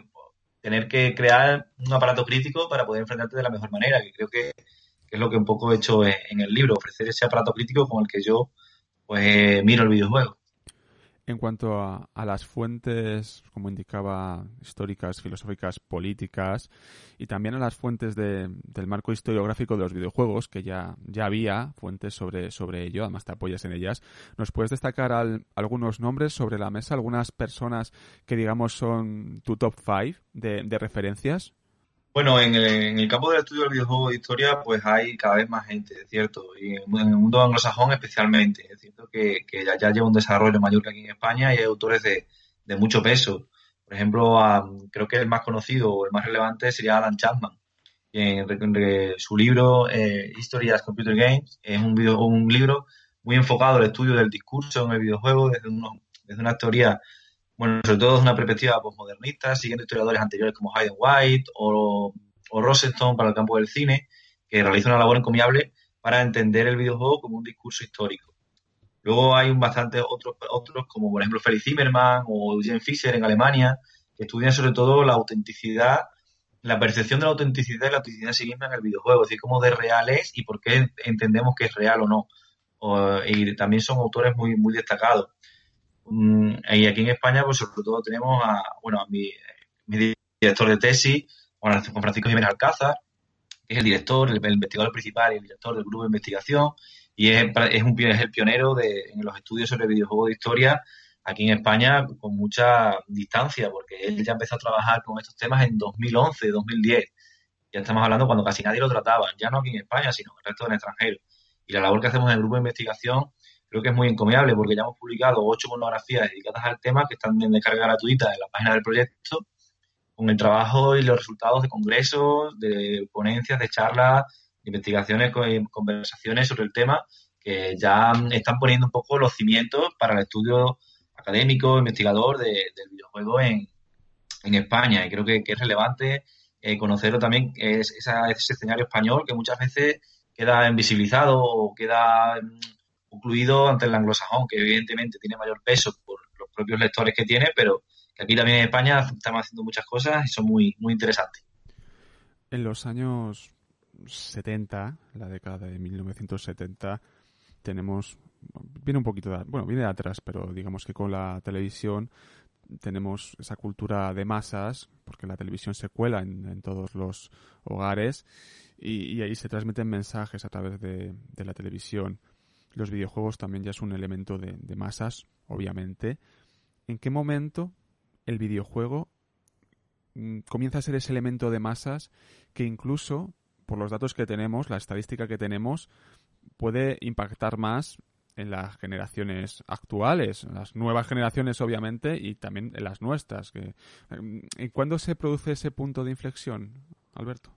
tener que crear un aparato crítico para poder enfrentarte de la mejor manera, que creo que, es lo que un poco he hecho en, el libro, ofrecer ese aparato crítico con el que yo pues eh, miro el videojuego. En cuanto a, las fuentes, como indicaba, históricas, filosóficas, políticas, y también a las fuentes del marco historiográfico de los videojuegos, que ya, ya había fuentes sobre, sobre ello, además te apoyas en ellas, ¿nos puedes destacar algunos nombres sobre la mesa, algunas personas que digamos son tu top five de, de referencias? Bueno, en el, campo del estudio del videojuego de historia, pues hay cada vez más gente, es cierto, y en, el mundo anglosajón especialmente. Es cierto que, ya, ya, lleva un desarrollo mayor que aquí en España y hay autores de, mucho peso. Por ejemplo, creo que el más conocido o el más relevante sería Alan Chapman. En, su libro eh, History Computer Games es un, un libro muy enfocado al estudio del discurso en el videojuego desde, uno, desde una teoría bueno, sobre todo desde una perspectiva postmodernista, siguiendo historiadores anteriores como Hayden White o, o para el campo del cine, que realiza una labor encomiable para entender el videojuego como un discurso histórico. Luego hay bastantes otros, otros, como por ejemplo Felix Zimmermann o Eugene Fischer en Alemania, que estudian sobre todo la autenticidad, la percepción de la autenticidad y la autenticidad en sí en el videojuego, es decir, cómo de real es y por qué entendemos que es real o no. y también son autores muy, muy destacados. Mm, y aquí en España, pues sobre todo tenemos a, bueno, a mi, director de tesis, Juan Francisco Jiménez Alcázar, que es el director, el, investigador principal y el director del grupo de investigación, y es, es, un, es el pionero de, en los estudios sobre videojuegos de historia aquí en España con mucha distancia, porque él ya empezó a trabajar con estos temas en 2011, 2010. Ya estamos hablando cuando casi nadie lo trataba, ya no aquí en España, sino en el resto del extranjero. Y la labor que hacemos en el grupo de investigación creo que es muy encomiable porque ya hemos publicado ocho monografías dedicadas al tema que están en descarga gratuita en la página del proyecto con el trabajo y los resultados de congresos, de ponencias, de charlas, de investigaciones, conversaciones sobre el tema que ya están poniendo un poco los cimientos para el estudio académico, investigador del videojuego en, España. Y creo que, es relevante eh, conocerlo también, es ese escenario español que muchas veces queda invisibilizado o queda concluido ante el anglosajón, que evidentemente tiene mayor peso por los propios lectores que tiene, pero que aquí también en España estamos haciendo muchas cosas y son muy, muy interesantes. En los años 70, la década de 1970, tenemos, viene un poquito de, bueno, viene atrás, pero digamos que con la televisión tenemos esa cultura de masas, porque la televisión se cuela en, todos los hogares y, ahí se transmiten mensajes a través de la televisión los videojuegos también ya es un elemento de, masas, obviamente. ¿En qué momento el videojuego mm, comienza a ser ese elemento de masas que incluso, por los datos que tenemos, la estadística que tenemos, puede impactar más en las generaciones actuales, las nuevas generaciones obviamente y también en las nuestras. Mm, ¿Cuándo se produce ese punto de inflexión, Alberto?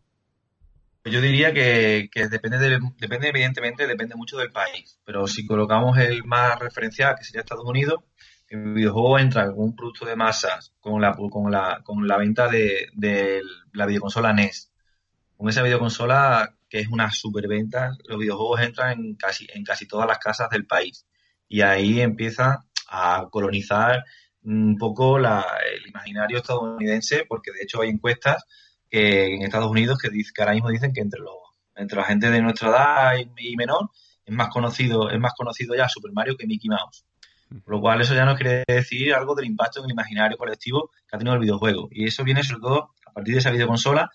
Yo diría que, depende, depende, evidentemente, depende mucho del país. Pero si colocamos el más referencial, que sería Estados Unidos, el videojuego entra con un producto de masas con la, con la, con la venta de, la videoconsola NES. Con esa videoconsola, que es una superventa, los videojuegos entran en casi, en casi todas las casas del país. Y ahí empieza a colonizar un poco la, el imaginario estadounidense, porque de hecho hay encuestas que en Estados Unidos que, que ahora mismo dicen que entre los entre la gente de nuestra edad y, menor es más conocido es más conocido ya Super Mario que Mickey Mouse. Por lo cual eso ya nos quiere decir algo del impacto en el imaginario colectivo que ha tenido el videojuego. Y eso viene sobre todo a partir de esa videoconsola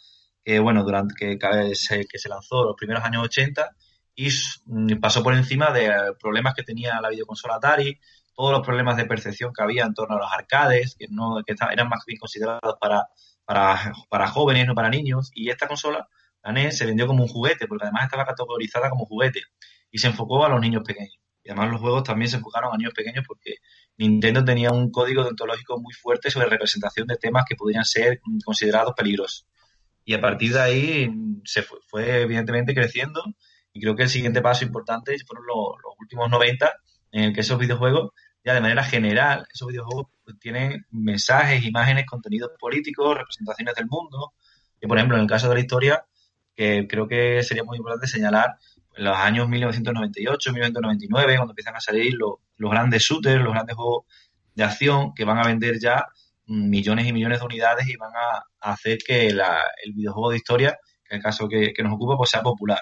que, bueno, durante que, se, que se lanzó los primeros años 80 y mm, pasó por encima de problemas que tenía la videoconsola Atari, todos los problemas de percepción que había en torno a los arcades, que no que eran más bien considerados para para, para jóvenes, no para niños. Y esta consola, la NES, se vendió como un juguete, porque además estaba categorizada como juguete. Y se enfocó a los niños pequeños. Y además los juegos también se enfocaron a niños pequeños porque Nintendo tenía un código deontológico muy fuerte sobre representación de temas que podrían ser considerados peligrosos. Y a partir de ahí se fue, evidentemente creciendo y creo que el siguiente paso importante fueron los, los últimos 90 en el que esos videojuegos ya de manera general, esos videojuegos tienen mensajes, imágenes, contenidos políticos, representaciones del mundo. Y, por ejemplo, en el caso de la historia, que creo que sería muy importante señalar, en los años 1998, 1999, cuando empiezan a salir los, grandes shooters, los grandes juegos de acción que van a vender ya millones y millones de unidades y van a, hacer que el videojuego de historia, que es el caso que, nos ocupa, pues sea popular.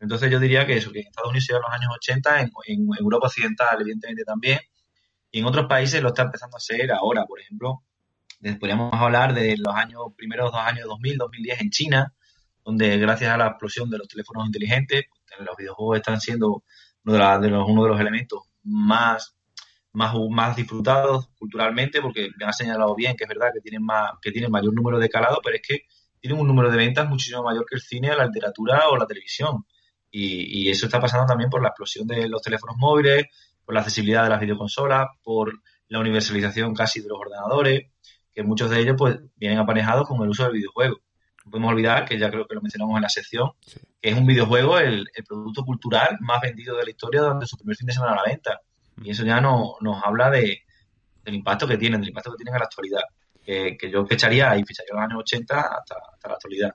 Entonces yo diría que eso, que en Estados Unidos en los años 80, en, en Europa Occidental evidentemente también, y en otros países lo está empezando a hacer ahora, por ejemplo. Podríamos hablar de los años, primeros dos años 2000, 2010 en China, donde gracias a la explosión de los teléfonos inteligentes, los videojuegos están siendo uno de, los, uno de los elementos más, más, más disfrutados culturalmente, porque me ha señalado bien que es verdad que tienen, más, que tienen mayor número de calado, pero es que tienen un número de ventas muchísimo mayor que el cine, la literatura o la televisión. Y, y, eso está pasando también por la explosión de los teléfonos móviles, por la accesibilidad de las videoconsolas, por la universalización casi de los ordenadores, que muchos de ellos pues vienen aparejados con el uso del videojuego. No podemos olvidar, que ya creo que lo mencionamos en la sección, que es un videojuego el, producto cultural más vendido de la historia durante su primer fin de semana a la venta. Y eso ya no, nos habla de, del impacto que tienen, del impacto que tienen en la actualidad. Que, yo fecharía y fecharía los años 80 hasta, hasta la actualidad.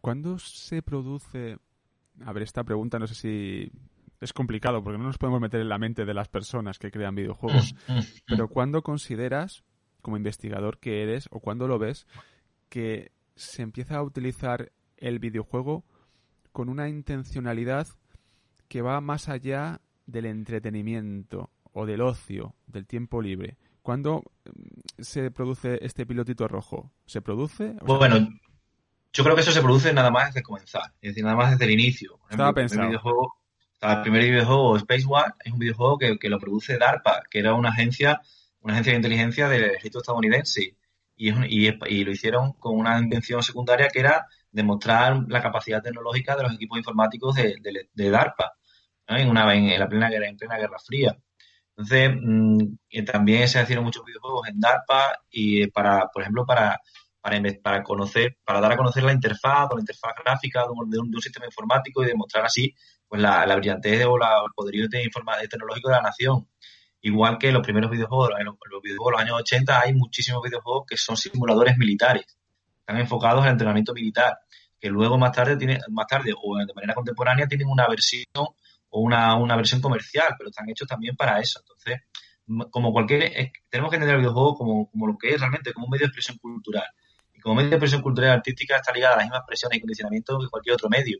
¿Cuándo se produce? A ver, esta pregunta no sé si es complicado porque no nos podemos meter en la mente de las personas que crean videojuegos. Mm, mm, mm. Pero ¿cuándo consideras, como investigador que eres, o cuándo lo ves, que se empieza a utilizar el videojuego con una intencionalidad que va más allá del entretenimiento o del ocio, del tiempo libre? ¿Cuándo se produce este pilotito rojo? ¿Se produce? bueno, yo creo que eso se produce nada más desde comenzar, es decir, nada más desde el inicio. Estaba pensando. El primer videojuego Space War es un videojuego que, lo produce DARPA, que era una agencia, una agencia de inteligencia del ejército estadounidense. Y, y, lo hicieron con una intención secundaria que era demostrar la capacidad tecnológica de los equipos informáticos de, DARPA en, una, en, la plena guerra, en plena Guerra Fría. Entonces, mm, también se hicieron muchos videojuegos en DARPA y para, por ejemplo, para, para, para conocer, para dar a conocer la interfaz o la interfaz gráfica de un, de un sistema informático y demostrar así pues la, la brillantez o el poderío de tecnológico de la nación. Igual que los primeros videojuegos, los, videojuegos de los años 80 hay muchísimos videojuegos que son simuladores militares, están enfocados al entrenamiento militar, que luego más tarde tiene, más tarde o de manera contemporánea tienen una versión o una, una versión comercial, pero están hechos también para eso. Entonces, como cualquier, tenemos que entender el videojuego como, como lo que es realmente, como un medio de expresión cultural. Y como medio de expresión cultural y artística está ligada a las mismas presiones y condicionamientos que cualquier otro medio.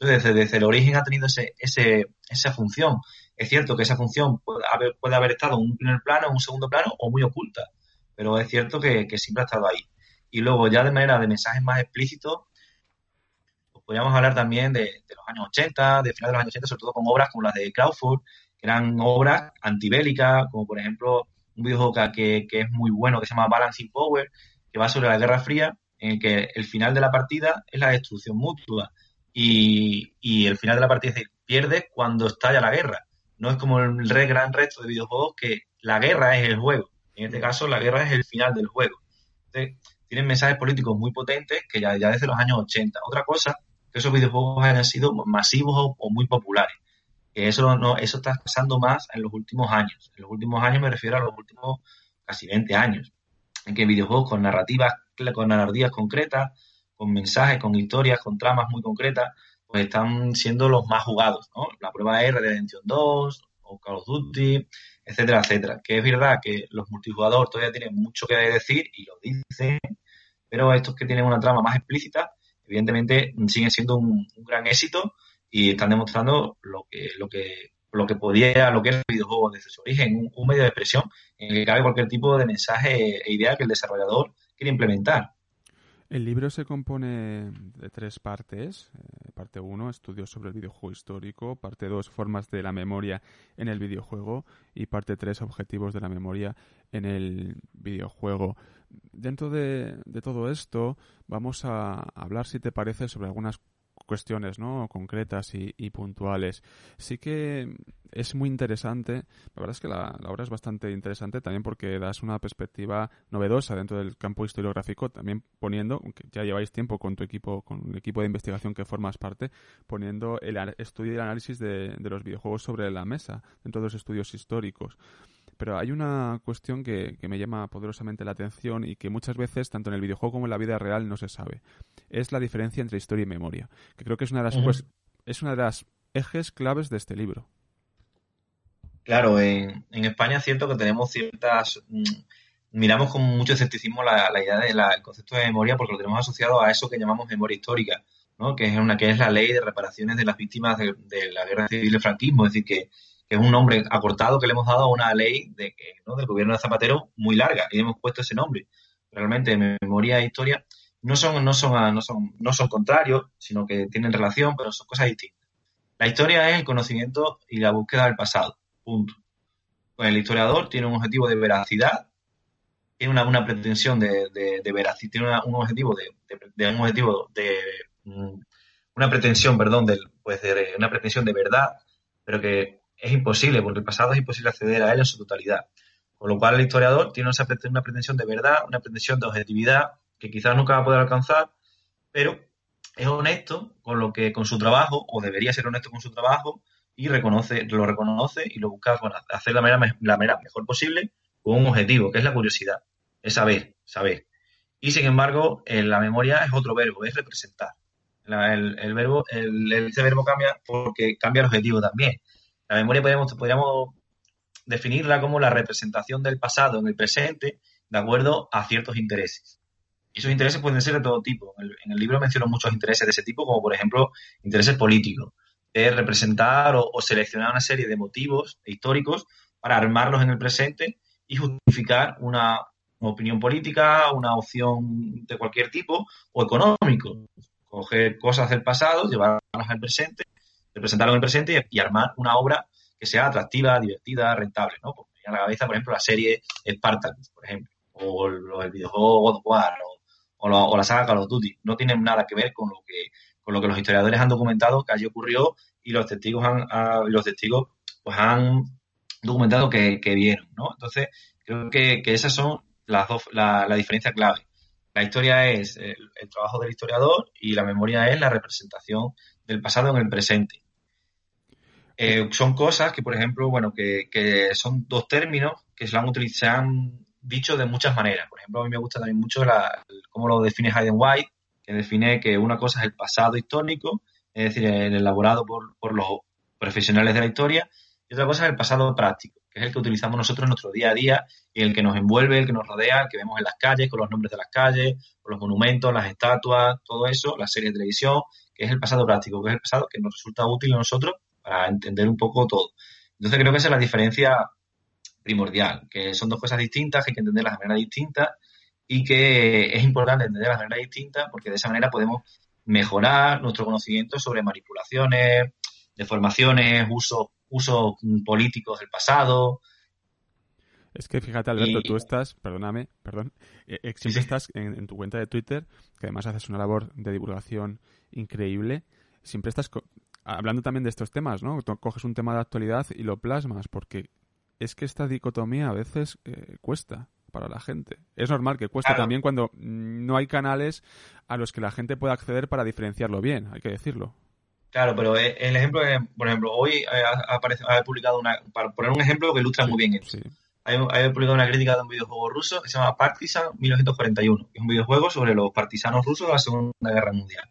Entonces, desde, el origen ha tenido ese, esa función. Es cierto que esa función puede haber, puede haber estado en un primer plano, en un segundo plano o muy oculta, pero es cierto que, siempre ha estado ahí. Y luego, ya de manera de mensajes más explícitos, pues podríamos hablar también de, los años 80, de finales de los años 80, sobre todo con obras como las de Crawford, que eran obras antibélicas, como por ejemplo un videojuego que, que es muy bueno, que se llama Balancing Power, que va sobre la Guerra Fría, en el que el final de la partida es la destrucción mutua y, el final de la partida es decir, pierdes cuando estalla la guerra. No es como el re, gran resto de videojuegos que la guerra es el juego. En este caso, la guerra es el final del juego. Entonces, tienen mensajes políticos muy potentes que ya, desde los años 80. Otra cosa, que esos videojuegos hayan sido masivos o, muy populares. Eso, no, eso está pasando más en los últimos años. En los últimos años me refiero a los últimos casi 20 años. En que videojuegos con narrativas, con narrativas concretas, con mensajes, con historias, con tramas muy concretas, pues están siendo los más jugados, ¿no? La prueba es Redemption 2 o Call of Duty, etcétera, etcétera. Que es verdad que los multijugadores todavía tienen mucho que decir y lo dicen, pero estos que tienen una trama más explícita, evidentemente siguen siendo un, gran éxito y están demostrando lo que, lo que, lo que podía, lo que es el videojuego desde su origen, un medio de expresión en el que cabe cualquier tipo de mensaje e idea que el desarrollador quiere implementar. El libro se compone de tres partes. Eh, parte 1, estudios sobre el videojuego histórico. Parte 2, formas de la memoria en el videojuego. Y parte 3, objetivos de la memoria en el videojuego. Dentro de, de todo esto, vamos a hablar, si te parece, sobre algunas cuestiones ¿no? concretas y, puntuales. Sí que es muy interesante, la verdad es que la, obra es bastante interesante también porque das una perspectiva novedosa dentro del campo historiográfico, también poniendo, aunque ya lleváis tiempo con tu equipo, con el equipo de investigación que formas parte, poniendo el estudio y el análisis de, de los videojuegos sobre la mesa dentro de los estudios históricos. Pero hay una cuestión que, me llama poderosamente la atención y que muchas veces, tanto en el videojuego como en la vida real, no se sabe. Es la diferencia entre historia y memoria, que creo que es una de las, es una de las ejes claves de este libro. Claro, en, España es cierto que tenemos ciertas... Mm, miramos con mucho escepticismo la, idea del concepto de memoria porque lo tenemos asociado a eso que llamamos memoria histórica, ¿no? que, es una, que es la ley de reparaciones de las víctimas de, de la guerra civil y el franquismo. Es decir, que que es un nombre acortado que le hemos dado a una ley de, ¿no? del gobierno de Zapatero muy larga y hemos puesto ese nombre. Realmente memoria e historia no son, no son, no son, no son contrarios, sino que tienen relación, pero son cosas distintas. La historia es el conocimiento y la búsqueda del pasado. Punto. Pues el historiador tiene un objetivo de veracidad, tiene una, una pretensión de, de, veracidad, tiene un objetivo de, de, un objetivo de mm, una pretensión, perdón, pues de una pretensión de verdad, pero que es imposible, porque el pasado es imposible acceder a él en su totalidad. Con lo cual el historiador tiene una pretensión de verdad, una pretensión de objetividad que quizás nunca va a poder alcanzar, pero es honesto con lo que con su trabajo, o debería ser honesto con su trabajo, y reconoce, lo reconoce y lo busca hacer de la manera, la manera mejor posible, con un objetivo, que es la curiosidad, es saber, saber. Y sin embargo, en la memoria es otro verbo, es representar. el, verbo, el, este verbo cambia porque cambia el objetivo también. La memoria podríamos, podríamos definirla como la representación del pasado en el presente de acuerdo a ciertos intereses. Y esos intereses pueden ser de todo tipo. En el, libro menciono muchos intereses de ese tipo, como por ejemplo intereses políticos, de representar o, seleccionar una serie de motivos históricos para armarlos en el presente y justificar una, opinión política, una opción de cualquier tipo o económico. Coger cosas del pasado, llevarlas al presente, representarlo en el presente y, armar una obra que sea atractiva, divertida, rentable. ¿no? Pues a la cabeza, por ejemplo, la serie Spartacus, por ejemplo, o el, videojuego God of War, o, la saga Call of Duty. No tienen nada que ver con lo que, con lo que los historiadores han documentado que allí ocurrió y los testigos han, los testigos pues han documentado que, vieron, ¿no? Entonces, creo que, esas son las dos, la, diferencia clave. La historia es el, trabajo del historiador y la memoria es la representación del pasado en el presente. Eh, son cosas que, por ejemplo, bueno, que, que, son dos términos que se han, se han dicho de muchas maneras. Por ejemplo, a mí me gusta también mucho la, cómo lo define Hayden White, que define que una cosa es el pasado histórico, es decir, el elaborado por, por los profesionales de la historia, y otra cosa es el pasado práctico, que es el que utilizamos nosotros en nuestro día a día y el que nos envuelve, el que nos rodea, el que vemos en las calles, con los nombres de las calles, con los monumentos, las estatuas, todo eso, la serie de televisión, que es el pasado práctico, que es el pasado que nos resulta útil a nosotros para entender un poco todo. Entonces creo que esa es la diferencia primordial, que son dos cosas distintas, que hay que entenderlas de manera distinta y que es importante entenderlas de manera distinta porque de esa manera podemos mejorar nuestro conocimiento sobre manipulaciones, deformaciones, usos usos políticos del pasado. Es que fíjate, Alberto, tú estás, perdóname, perdón, eh, eh, siempre estás en, tu cuenta de Twitter, que además haces una labor de divulgación increíble, siempre estás hablando también de estos temas, ¿no? Tú coges un tema de actualidad y lo plasmas, porque es que esta dicotomía a veces eh, cuesta para la gente. Es normal que cueste también cuando no hay canales a los que la gente pueda acceder para diferenciarlo bien, hay que decirlo. Claro, pero el ejemplo por ejemplo, hoy eh, ha, ha, publicado una, para poner un ejemplo que ilustra muy bien esto. Ha, publicado una crítica de un videojuego ruso que se llama Partisan 1941, que es un videojuego sobre los partisanos rusos de la Segunda Guerra Mundial.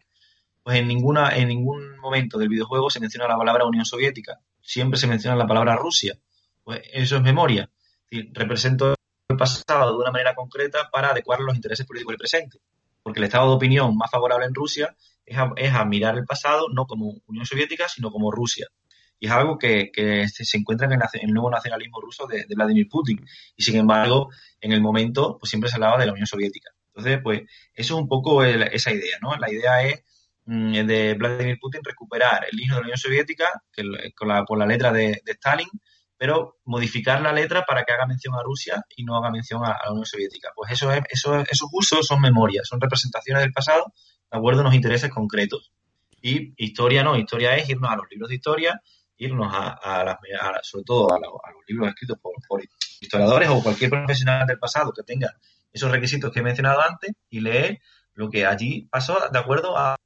Pues en ninguna, en ningún momento del videojuego se menciona la palabra Unión Soviética, siempre se menciona la palabra Rusia. Pues eso es memoria. represento el pasado de una manera concreta para adecuar los intereses políticos del presente. Porque el estado de opinión más favorable en Rusia es a, mirar el pasado no como Unión Soviética, sino como Rusia. Y es algo que, se encuentra en el, nuevo nacionalismo ruso de, Vladimir Putin. Y sin embargo, en el momento, pues siempre se hablaba de la Unión Soviética. Entonces, pues, eso es un poco esa idea, ¿no? La idea es de Vladimir Putin recuperar el himno de la Unión Soviética, que, con, la, la letra de, Stalin, pero modificar la letra para que haga mención a Rusia y no haga mención a, la Unión Soviética. Pues eso es, eso, esos usos son memorias, son representaciones del pasado de acuerdo a unos intereses concretos. Y historia no, historia es irnos a los libros de historia, irnos a, las, sobre todo a, los libros escritos por, historiadores o cualquier profesional del pasado que tenga esos requisitos que he mencionado antes y leer lo que allí pasó de acuerdo a,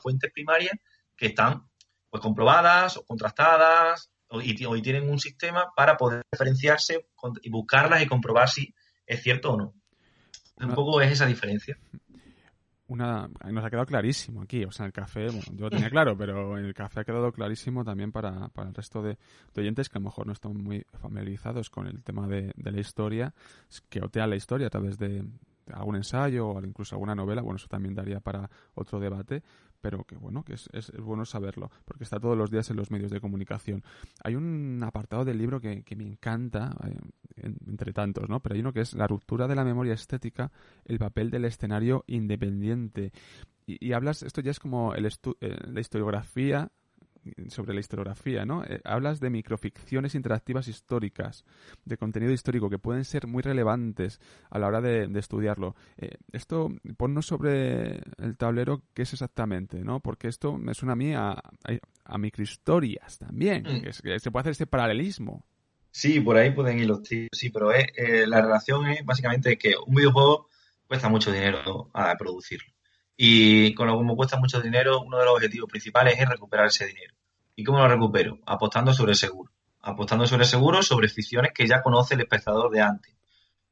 fuentes primarias que están pues comprobadas o contrastadas y, y, tienen un sistema para poder diferenciarse y buscarlas y comprobar si es cierto o no. Un poco es esa diferencia una nos ha quedado clarísimo aquí, o sea, el café, bueno, yo lo tenía claro, pero en el café ha quedado clarísimo también para, para el resto de, oyentes que a lo mejor no están muy familiarizados con el tema de, de la historia, que otean la historia a través de, algún ensayo o incluso alguna novela, bueno, eso también daría para otro debate, pero que bueno, que es, es, bueno saberlo, porque está todos los días en los medios de comunicación. Hay un apartado del libro que, que me encanta, eh, entre tantos, ¿no? Pero hay uno que es la ruptura de la memoria estética, el papel del escenario independiente. Y, hablas, esto ya es como el eh, la historiografía sobre la historiografía, ¿no? Eh, hablas de microficciones interactivas históricas, de contenido histórico que pueden ser muy relevantes a la hora de, estudiarlo. Eh, esto, ponnos sobre el tablero qué es exactamente, ¿no? Porque esto me suena a mí a, a, microhistorias también, mm. que, se puede hacer este paralelismo. Sí, por ahí pueden ir los tíos, sí, pero es, eh, la relación es básicamente que un videojuego cuesta mucho dinero a producirlo. Y con lo como cuesta mucho dinero, uno de los objetivos principales es recuperar ese dinero. ¿Y cómo lo recupero? Apostando sobre seguro. Apostando sobre seguro, sobre ficciones que ya conoce el espectador de antes.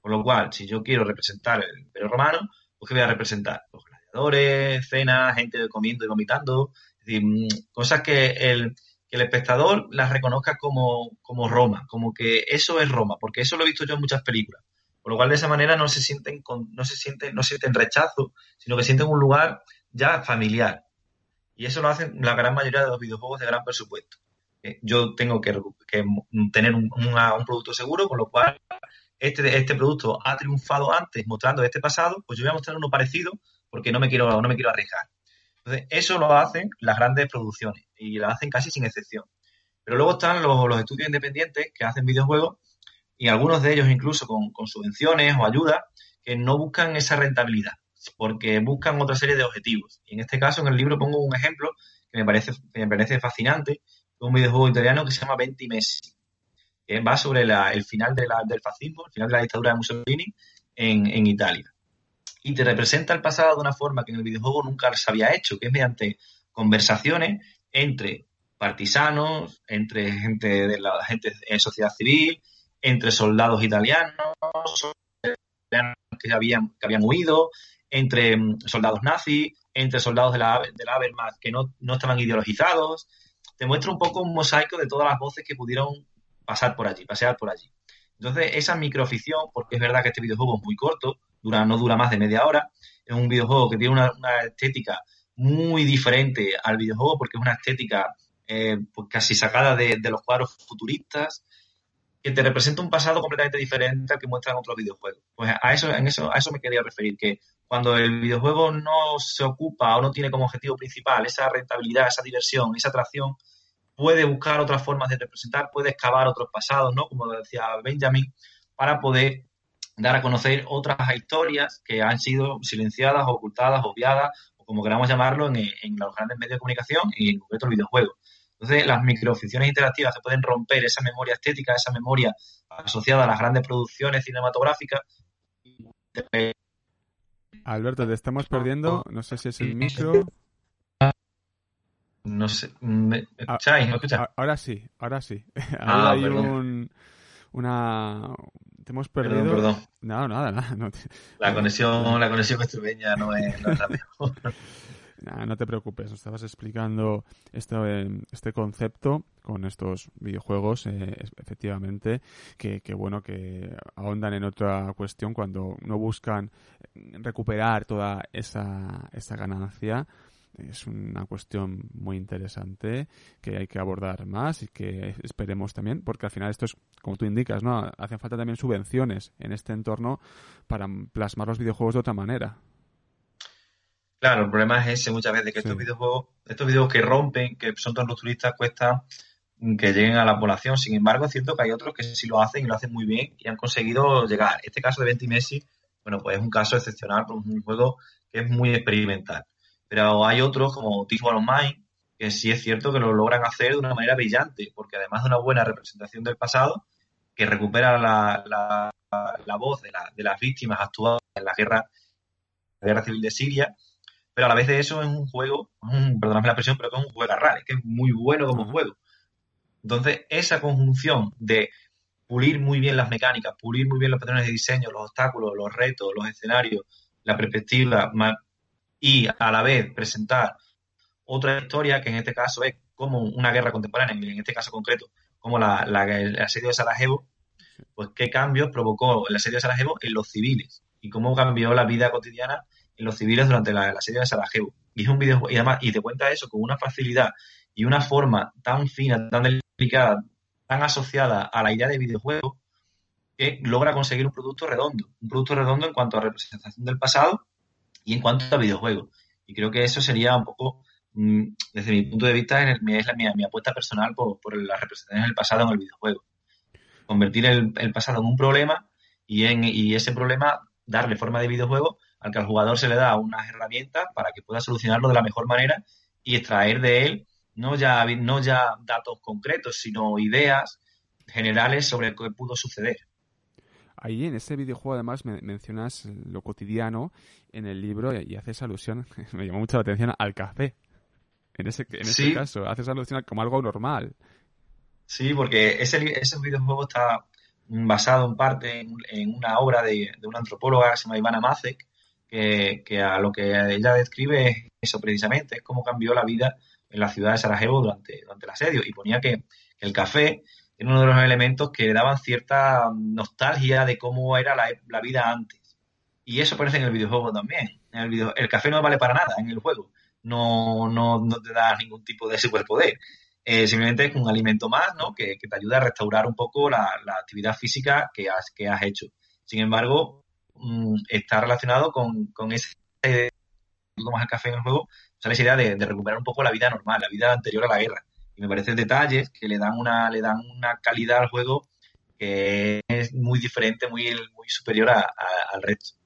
Con lo cual, si yo quiero representar el Imperio Romano, pues ¿qué voy a representar? Los gladiadores, cenas, gente comiendo y vomitando, mm, cosas que el, que el espectador las reconozca como, como Roma, como que eso es Roma, porque eso lo he visto yo en muchas películas. Por lo cual, de esa manera no se sienten, no se sienten, no sienten rechazo, sino que sienten un lugar ya familiar. Y eso lo hacen la gran mayoría de los videojuegos de gran presupuesto. Eh, yo tengo que, tener un, producto seguro, con lo cual este, este producto ha triunfado antes mostrando este pasado, pues yo voy a mostrar uno parecido porque no me quiero, no me quiero arriesgar. Entonces, eso lo hacen las grandes producciones y lo hacen casi sin excepción. Pero luego están los estudios independientes que hacen videojuegos y algunos de ellos incluso con, subvenciones o ayudas que no buscan esa rentabilidad, porque buscan otra serie de objetivos. Y en este caso, en el libro pongo un ejemplo que me parece, me parece fascinante, un videojuego italiano que se llama Venti Messi, que va sobre el final de del fascismo, el final de la dictadura de Mussolini en, en Italia. Y te representa el pasado de una forma que en el videojuego nunca se había hecho, que es mediante conversaciones entre partisanos, entre gente de la gente en sociedad civil, entre soldados italianos, que habían, que habían huido, entre mm, soldados nazis, entre soldados de la, de la Wehrmacht que no, no estaban ideologizados. Te muestra un poco un mosaico de todas las voces que pudieron pasar por allí, pasear por allí. Entonces, esa microficción, porque es verdad que este videojuego es muy corto, dura, no dura más de media hora, es un videojuego que tiene una, estética muy diferente al videojuego, porque es una estética eh, pues casi sacada de, los cuadros futuristas, que te representa un pasado completamente diferente al que muestran otros videojuegos. Pues a eso, a eso me quería referir, que cuando el videojuego no se ocupa o no tiene como objetivo principal esa rentabilidad, esa diversión, esa atracción, puede buscar otras formas de representar, puede excavar otros pasados, ¿no? Como decía Benjamin, para poder dar a conocer otras historias que han sido silenciadas, ocultadas, obviadas, o como queramos llamarlo, en, en los grandes medios de comunicación y en concreto el videojuego. Entonces, las microficciones interactivas se pueden romper esa memoria estética, esa memoria asociada a las grandes producciones cinematográficas. Alberto, te estamos perdiendo. No sé si es el micro. No sé. ¿Me ah, escucháis? ¿Me escucháis? Ahora sí, ahora sí. Ah, hay un, una. Te hemos perdido. Perdón, perdón. No, nada, nada. La conexión, la conexión no es, no es la mejor no te preocupes, estabas explicando este, este concepto con estos videojuegos, eh, efectivamente, que, bueno, que ahondan en otra cuestión cuando no buscan recuperar toda esa, esa ganancia. Es una cuestión muy interesante que hay que abordar más y que esperemos también, porque al final esto es, como tú indicas, ¿no? Hacen falta también subvenciones en este entorno para plasmar los videojuegos de otra manera. Claro, el problema es ese muchas veces, que estos videojuegos, estos videojuegos que rompen, que son tan turistas, cuesta que lleguen a la población. Sin embargo, es cierto que hay otros que sí lo hacen y lo hacen muy bien y han conseguido llegar. Este caso de Venti Messi, bueno, pues es un caso excepcional, porque es un juego que es muy experimental. Pero hay otros como One Mind, que sí es cierto que lo logran hacer de una manera brillante, porque además de una buena representación del pasado, que recupera la, voz de, de, las víctimas actuadas en la guerra, la guerra civil de Siria, pero a la vez de eso es un juego, perdóname la presión, pero que es un juego raro, es que es muy bueno como juego. Entonces, esa conjunción de pulir muy bien las mecánicas, pulir muy bien los patrones de diseño, los obstáculos, los retos, los escenarios, la perspectiva, y a la vez presentar otra historia que en este caso es como una guerra contemporánea, en este caso concreto, como la, el asedio de Sarajevo, pues qué cambios provocó el asedio de Sarajevo en los civiles y cómo cambió la vida cotidiana los civiles durante la, la serie de Sarajevo. Y es un videojuego, y además, y te cuenta eso con una facilidad y una forma tan fina, tan delicada, tan asociada a la idea de videojuego, que logra conseguir un producto redondo. Un producto redondo en cuanto a representación del pasado y en cuanto a videojuego. Y creo que eso sería un poco, mm, desde mi punto de vista, es la, mi, mi apuesta personal por, por la representación del pasado en el videojuego. Convertir el, el pasado en un problema y, en, y ese problema darle forma de videojuego al que al jugador se le da unas herramientas para que pueda solucionarlo de la mejor manera y extraer de él no ya, no ya datos concretos, sino ideas generales sobre lo que pudo suceder. Ahí en ese videojuego además mencionas lo cotidiano en el libro y haces alusión, me llamó mucho la atención, al café. En ese, en ese caso, haces alusión como algo normal. Sí, porque ese, ese videojuego está basado en parte en, una obra de, una antropóloga que se llama Ivana Macek, que, a lo que ella describe es eso precisamente, es cómo cambió la vida en la ciudad de Sarajevo durante, durante el asedio. Y ponía que, el café era uno de los elementos que daban cierta nostalgia de cómo era la, la vida antes. Y eso aparece en el videojuego también. En el, video, el café no vale para nada en el juego. No, no, no te da ningún tipo de superpoder. Eh, simplemente es un alimento más, ¿no? Que, te ayuda a restaurar un poco la, actividad física que has, que has hecho. Sin embargo, mm, está relacionado con, con esa idea, tomas el café en el juego, esa idea de, recuperar un poco la vida normal, la vida anterior a la guerra. Y me parecen detalles que le dan una, le dan una calidad al juego que es muy diferente, muy, muy superior al resto.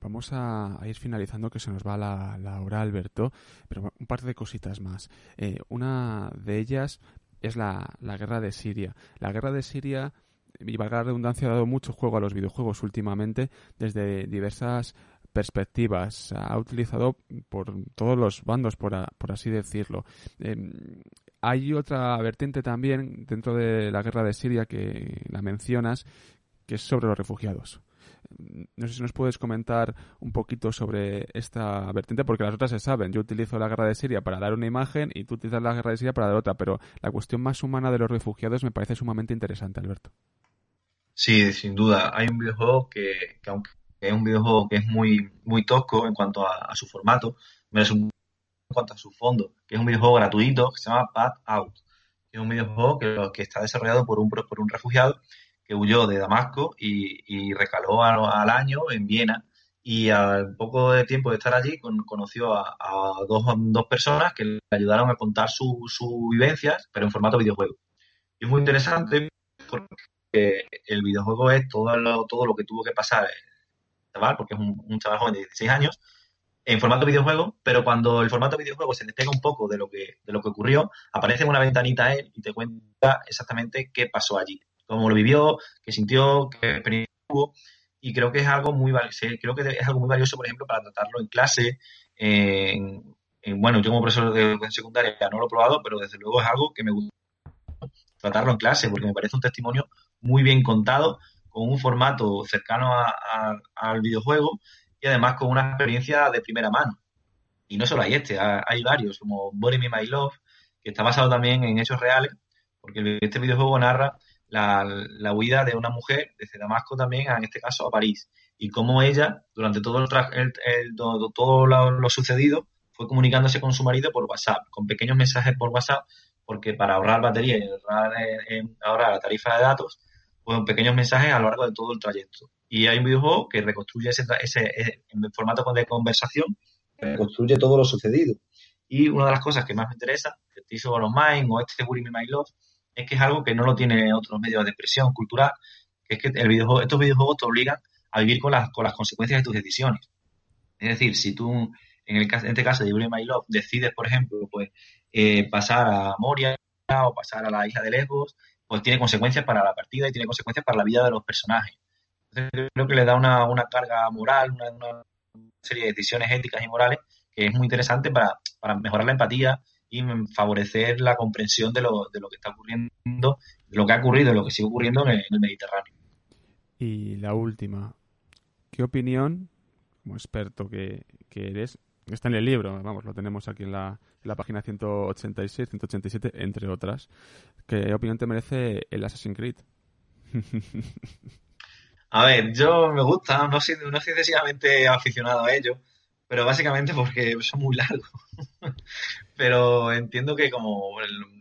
Vamos a, ir finalizando, que se nos va la, hora, Alberto, pero un par de cositas más. Eh, una de ellas es la, guerra de Siria. La guerra de Siria, y valga la redundancia, ha dado mucho juego a los videojuegos últimamente desde diversas perspectivas. Ha utilizado por todos los bandos, por, así decirlo. Em, hay otra vertiente también dentro de la guerra de Siria que la mencionas, que es sobre los refugiados. No sé si nos puedes comentar un poquito sobre esta vertiente, porque las otras se saben. Yo utilizo la guerra de Siria para dar una imagen y tú utilizas la guerra de Siria para dar otra, pero la cuestión más humana de los refugiados me parece sumamente interesante, Alberto. Sí, sin duda. Hay un videojuego que, aunque es un videojuego que es muy, muy tosco en cuanto a, su formato, es un, en cuanto a su fondo, que es un videojuego gratuito que se llama Path Out. Que es un videojuego que, que está desarrollado por un, por un refugiado que huyó de Damasco y, recaló al, año en Viena y al poco de tiempo de estar allí conoció a, dos, personas que le ayudaron a contar sus vivencias, pero en formato videojuego. Y es muy interesante porque el videojuego es todo lo, todo lo que tuvo que pasar chaval, porque es un, chaval joven de 16 años, en formato videojuego, pero cuando el formato videojuego se despega un poco de lo que, de lo que ocurrió, aparece en una ventanita él y te cuenta exactamente qué pasó allí cómo lo vivió, qué sintió, qué experiencia tuvo. Y creo que es algo muy creo que es algo muy valioso, por ejemplo, para tratarlo en clase. En, bueno, yo como profesor de educación secundaria no lo he probado, pero desde luego es algo que me gusta tratarlo en clase, porque me parece un testimonio muy bien contado, con un formato cercano al videojuego y además con una experiencia de primera mano. Y no solo hay este, hay varios, como Body Me My Love, que está basado también en hechos reales, porque este videojuego narra la, huida de una mujer desde Damasco también, en este caso a París, y cómo ella, durante todo, el, todo lo, sucedido, fue comunicándose con su marido por WhatsApp, con pequeños mensajes por WhatsApp, porque para ahorrar batería y ahorrar, la tarifa de datos, pues pequeños mensajes a lo largo de todo el trayecto. Y hay un videojuego que reconstruye ese, ese, en formato de conversación, reconstruye todo lo sucedido. Y una de las cosas que más me interesa, el Tears of Mind o este Worry Me My Love, es que es algo que no lo tiene otros medios de expresión cultural, que es que el videojuego, estos videojuegos te obligan a vivir con las, con las consecuencias de tus decisiones. Es decir, si tú, en, el, en este caso de Julie My Love, decides, por ejemplo, pues eh, pasar a Moria o pasar a la isla de Lesbos, pues tiene consecuencias para la partida y tiene consecuencias para la vida de los personajes. Entonces, creo que le da una, una carga moral, una, serie de decisiones éticas y morales que es muy interesante para, para mejorar la empatía y favorecer la comprensión de lo, de lo que está ocurriendo, de lo que ha ocurrido, de lo que sigue ocurriendo en el, Mediterráneo. Y la última, ¿qué opinión, como experto que, eres, está en el libro, vamos, lo tenemos aquí en la, en la página 186, 187, entre otras, ¿qué opinión te merece el Assassin's Creed? A ver, yo me gusta, no soy, no soy excesivamente aficionado a ello, pero básicamente porque son muy largos. pero entiendo que como,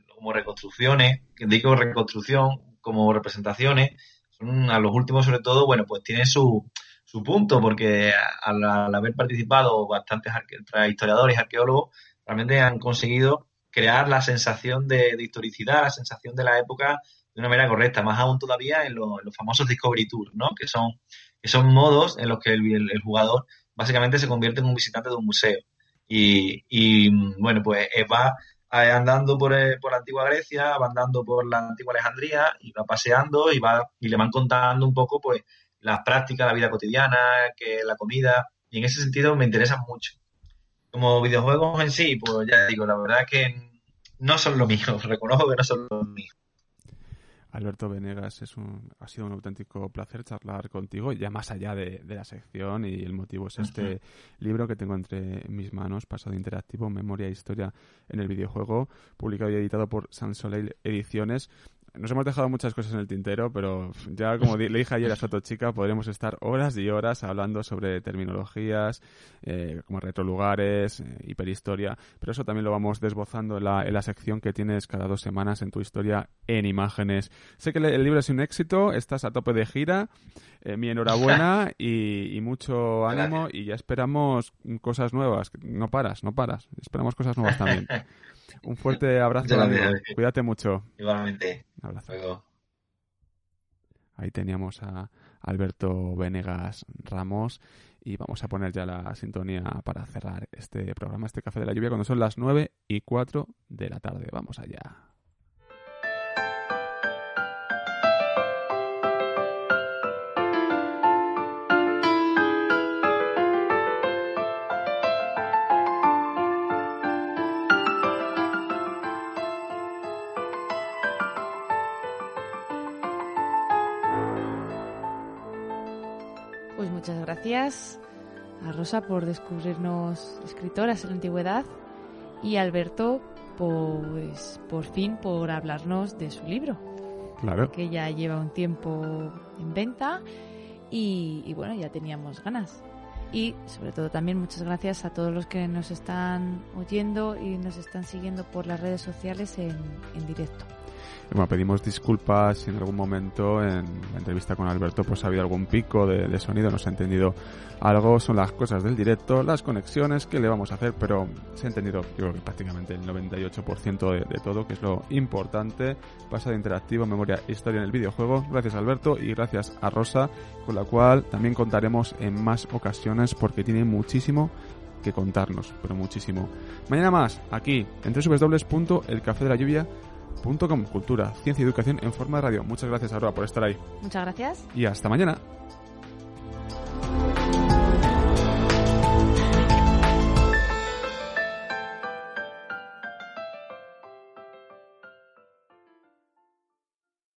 como reconstrucciones, digo reconstrucción, como representaciones, son a los últimos sobre todo, bueno, pues tienen su, su punto, porque al, haber participado bastantes historiadores y arqueólogos, realmente han conseguido crear la sensación de, historicidad, la sensación de la época de una manera correcta, más aún todavía en, los famosos Discovery Tours, ¿no? Que son, que son modos en los que el jugador básicamente se convierte en un visitante de un museo. Y, bueno, pues eh, va eh, andando por, eh, por, la antigua Grecia, va andando por la antigua Alejandría y va paseando y va y le van contando un poco pues las prácticas, la vida cotidiana, que la comida y en ese sentido me interesan mucho. Como videojuegos en sí, pues ya digo, la verdad que no son lo mío, reconozco que no son lo mío. Alberto Venegas, es un, ha sido un auténtico placer charlar contigo, ya más allá de, la sección, y el motivo es este libro que tengo entre mis manos, Pasado Interactivo, Memoria e Historia en el videojuego, publicado y editado por San Soleil Ediciones nos hemos dejado muchas cosas en el tintero, pero ya como le dije ayer a Soto Chica, podremos estar horas y horas hablando sobre terminologías, eh, como retrolugares, eh, hiperhistoria, pero eso también lo vamos desbozando en la, en la, sección que tienes cada dos semanas en tu historia en imágenes. Sé que el libro es un éxito, estás a tope de gira, eh, mi enhorabuena y, mucho ánimo y ya esperamos cosas nuevas. No paras, no paras, esperamos cosas nuevas también. Un fuerte abrazo. Cuídate mucho. Igualmente. Un abrazo. Ahí teníamos a Alberto Venegas Ramos y vamos a poner ya la sintonía para cerrar este programa, este Café de la Lluvia, cuando son las 9 y 4 de la tarde. Vamos allá. Gracias a Rosa por descubrirnos escritoras en la antigüedad y a Alberto pues por fin por hablarnos de su libro. Claro. Que ya lleva un tiempo en venta y, bueno, ya teníamos ganas. Y sobre todo también muchas gracias a todos los que nos están oyendo y nos están siguiendo por las redes sociales en directo. Bueno, pedimos disculpas si en algún momento en la entrevista con Alberto pues ha habido algún pico de, sonido, no se ha entendido algo, son las cosas del directo, las conexiones, que le vamos a hacer? Pero se ha entendido, yo creo que prácticamente el 98% de, todo, que es lo importante. Pasado interactivo, memoria, historia en el videojuego. Gracias Alberto y gracias a Rosa, con la cual también contaremos en más ocasiones porque tiene muchísimo que contarnos, pero muchísimo. Mañana más, aquí, en lluvia .com, cultura, ciencia y educación en forma de radio. Muchas gracias, Aurora, por estar ahí. Muchas gracias. Y hasta mañana.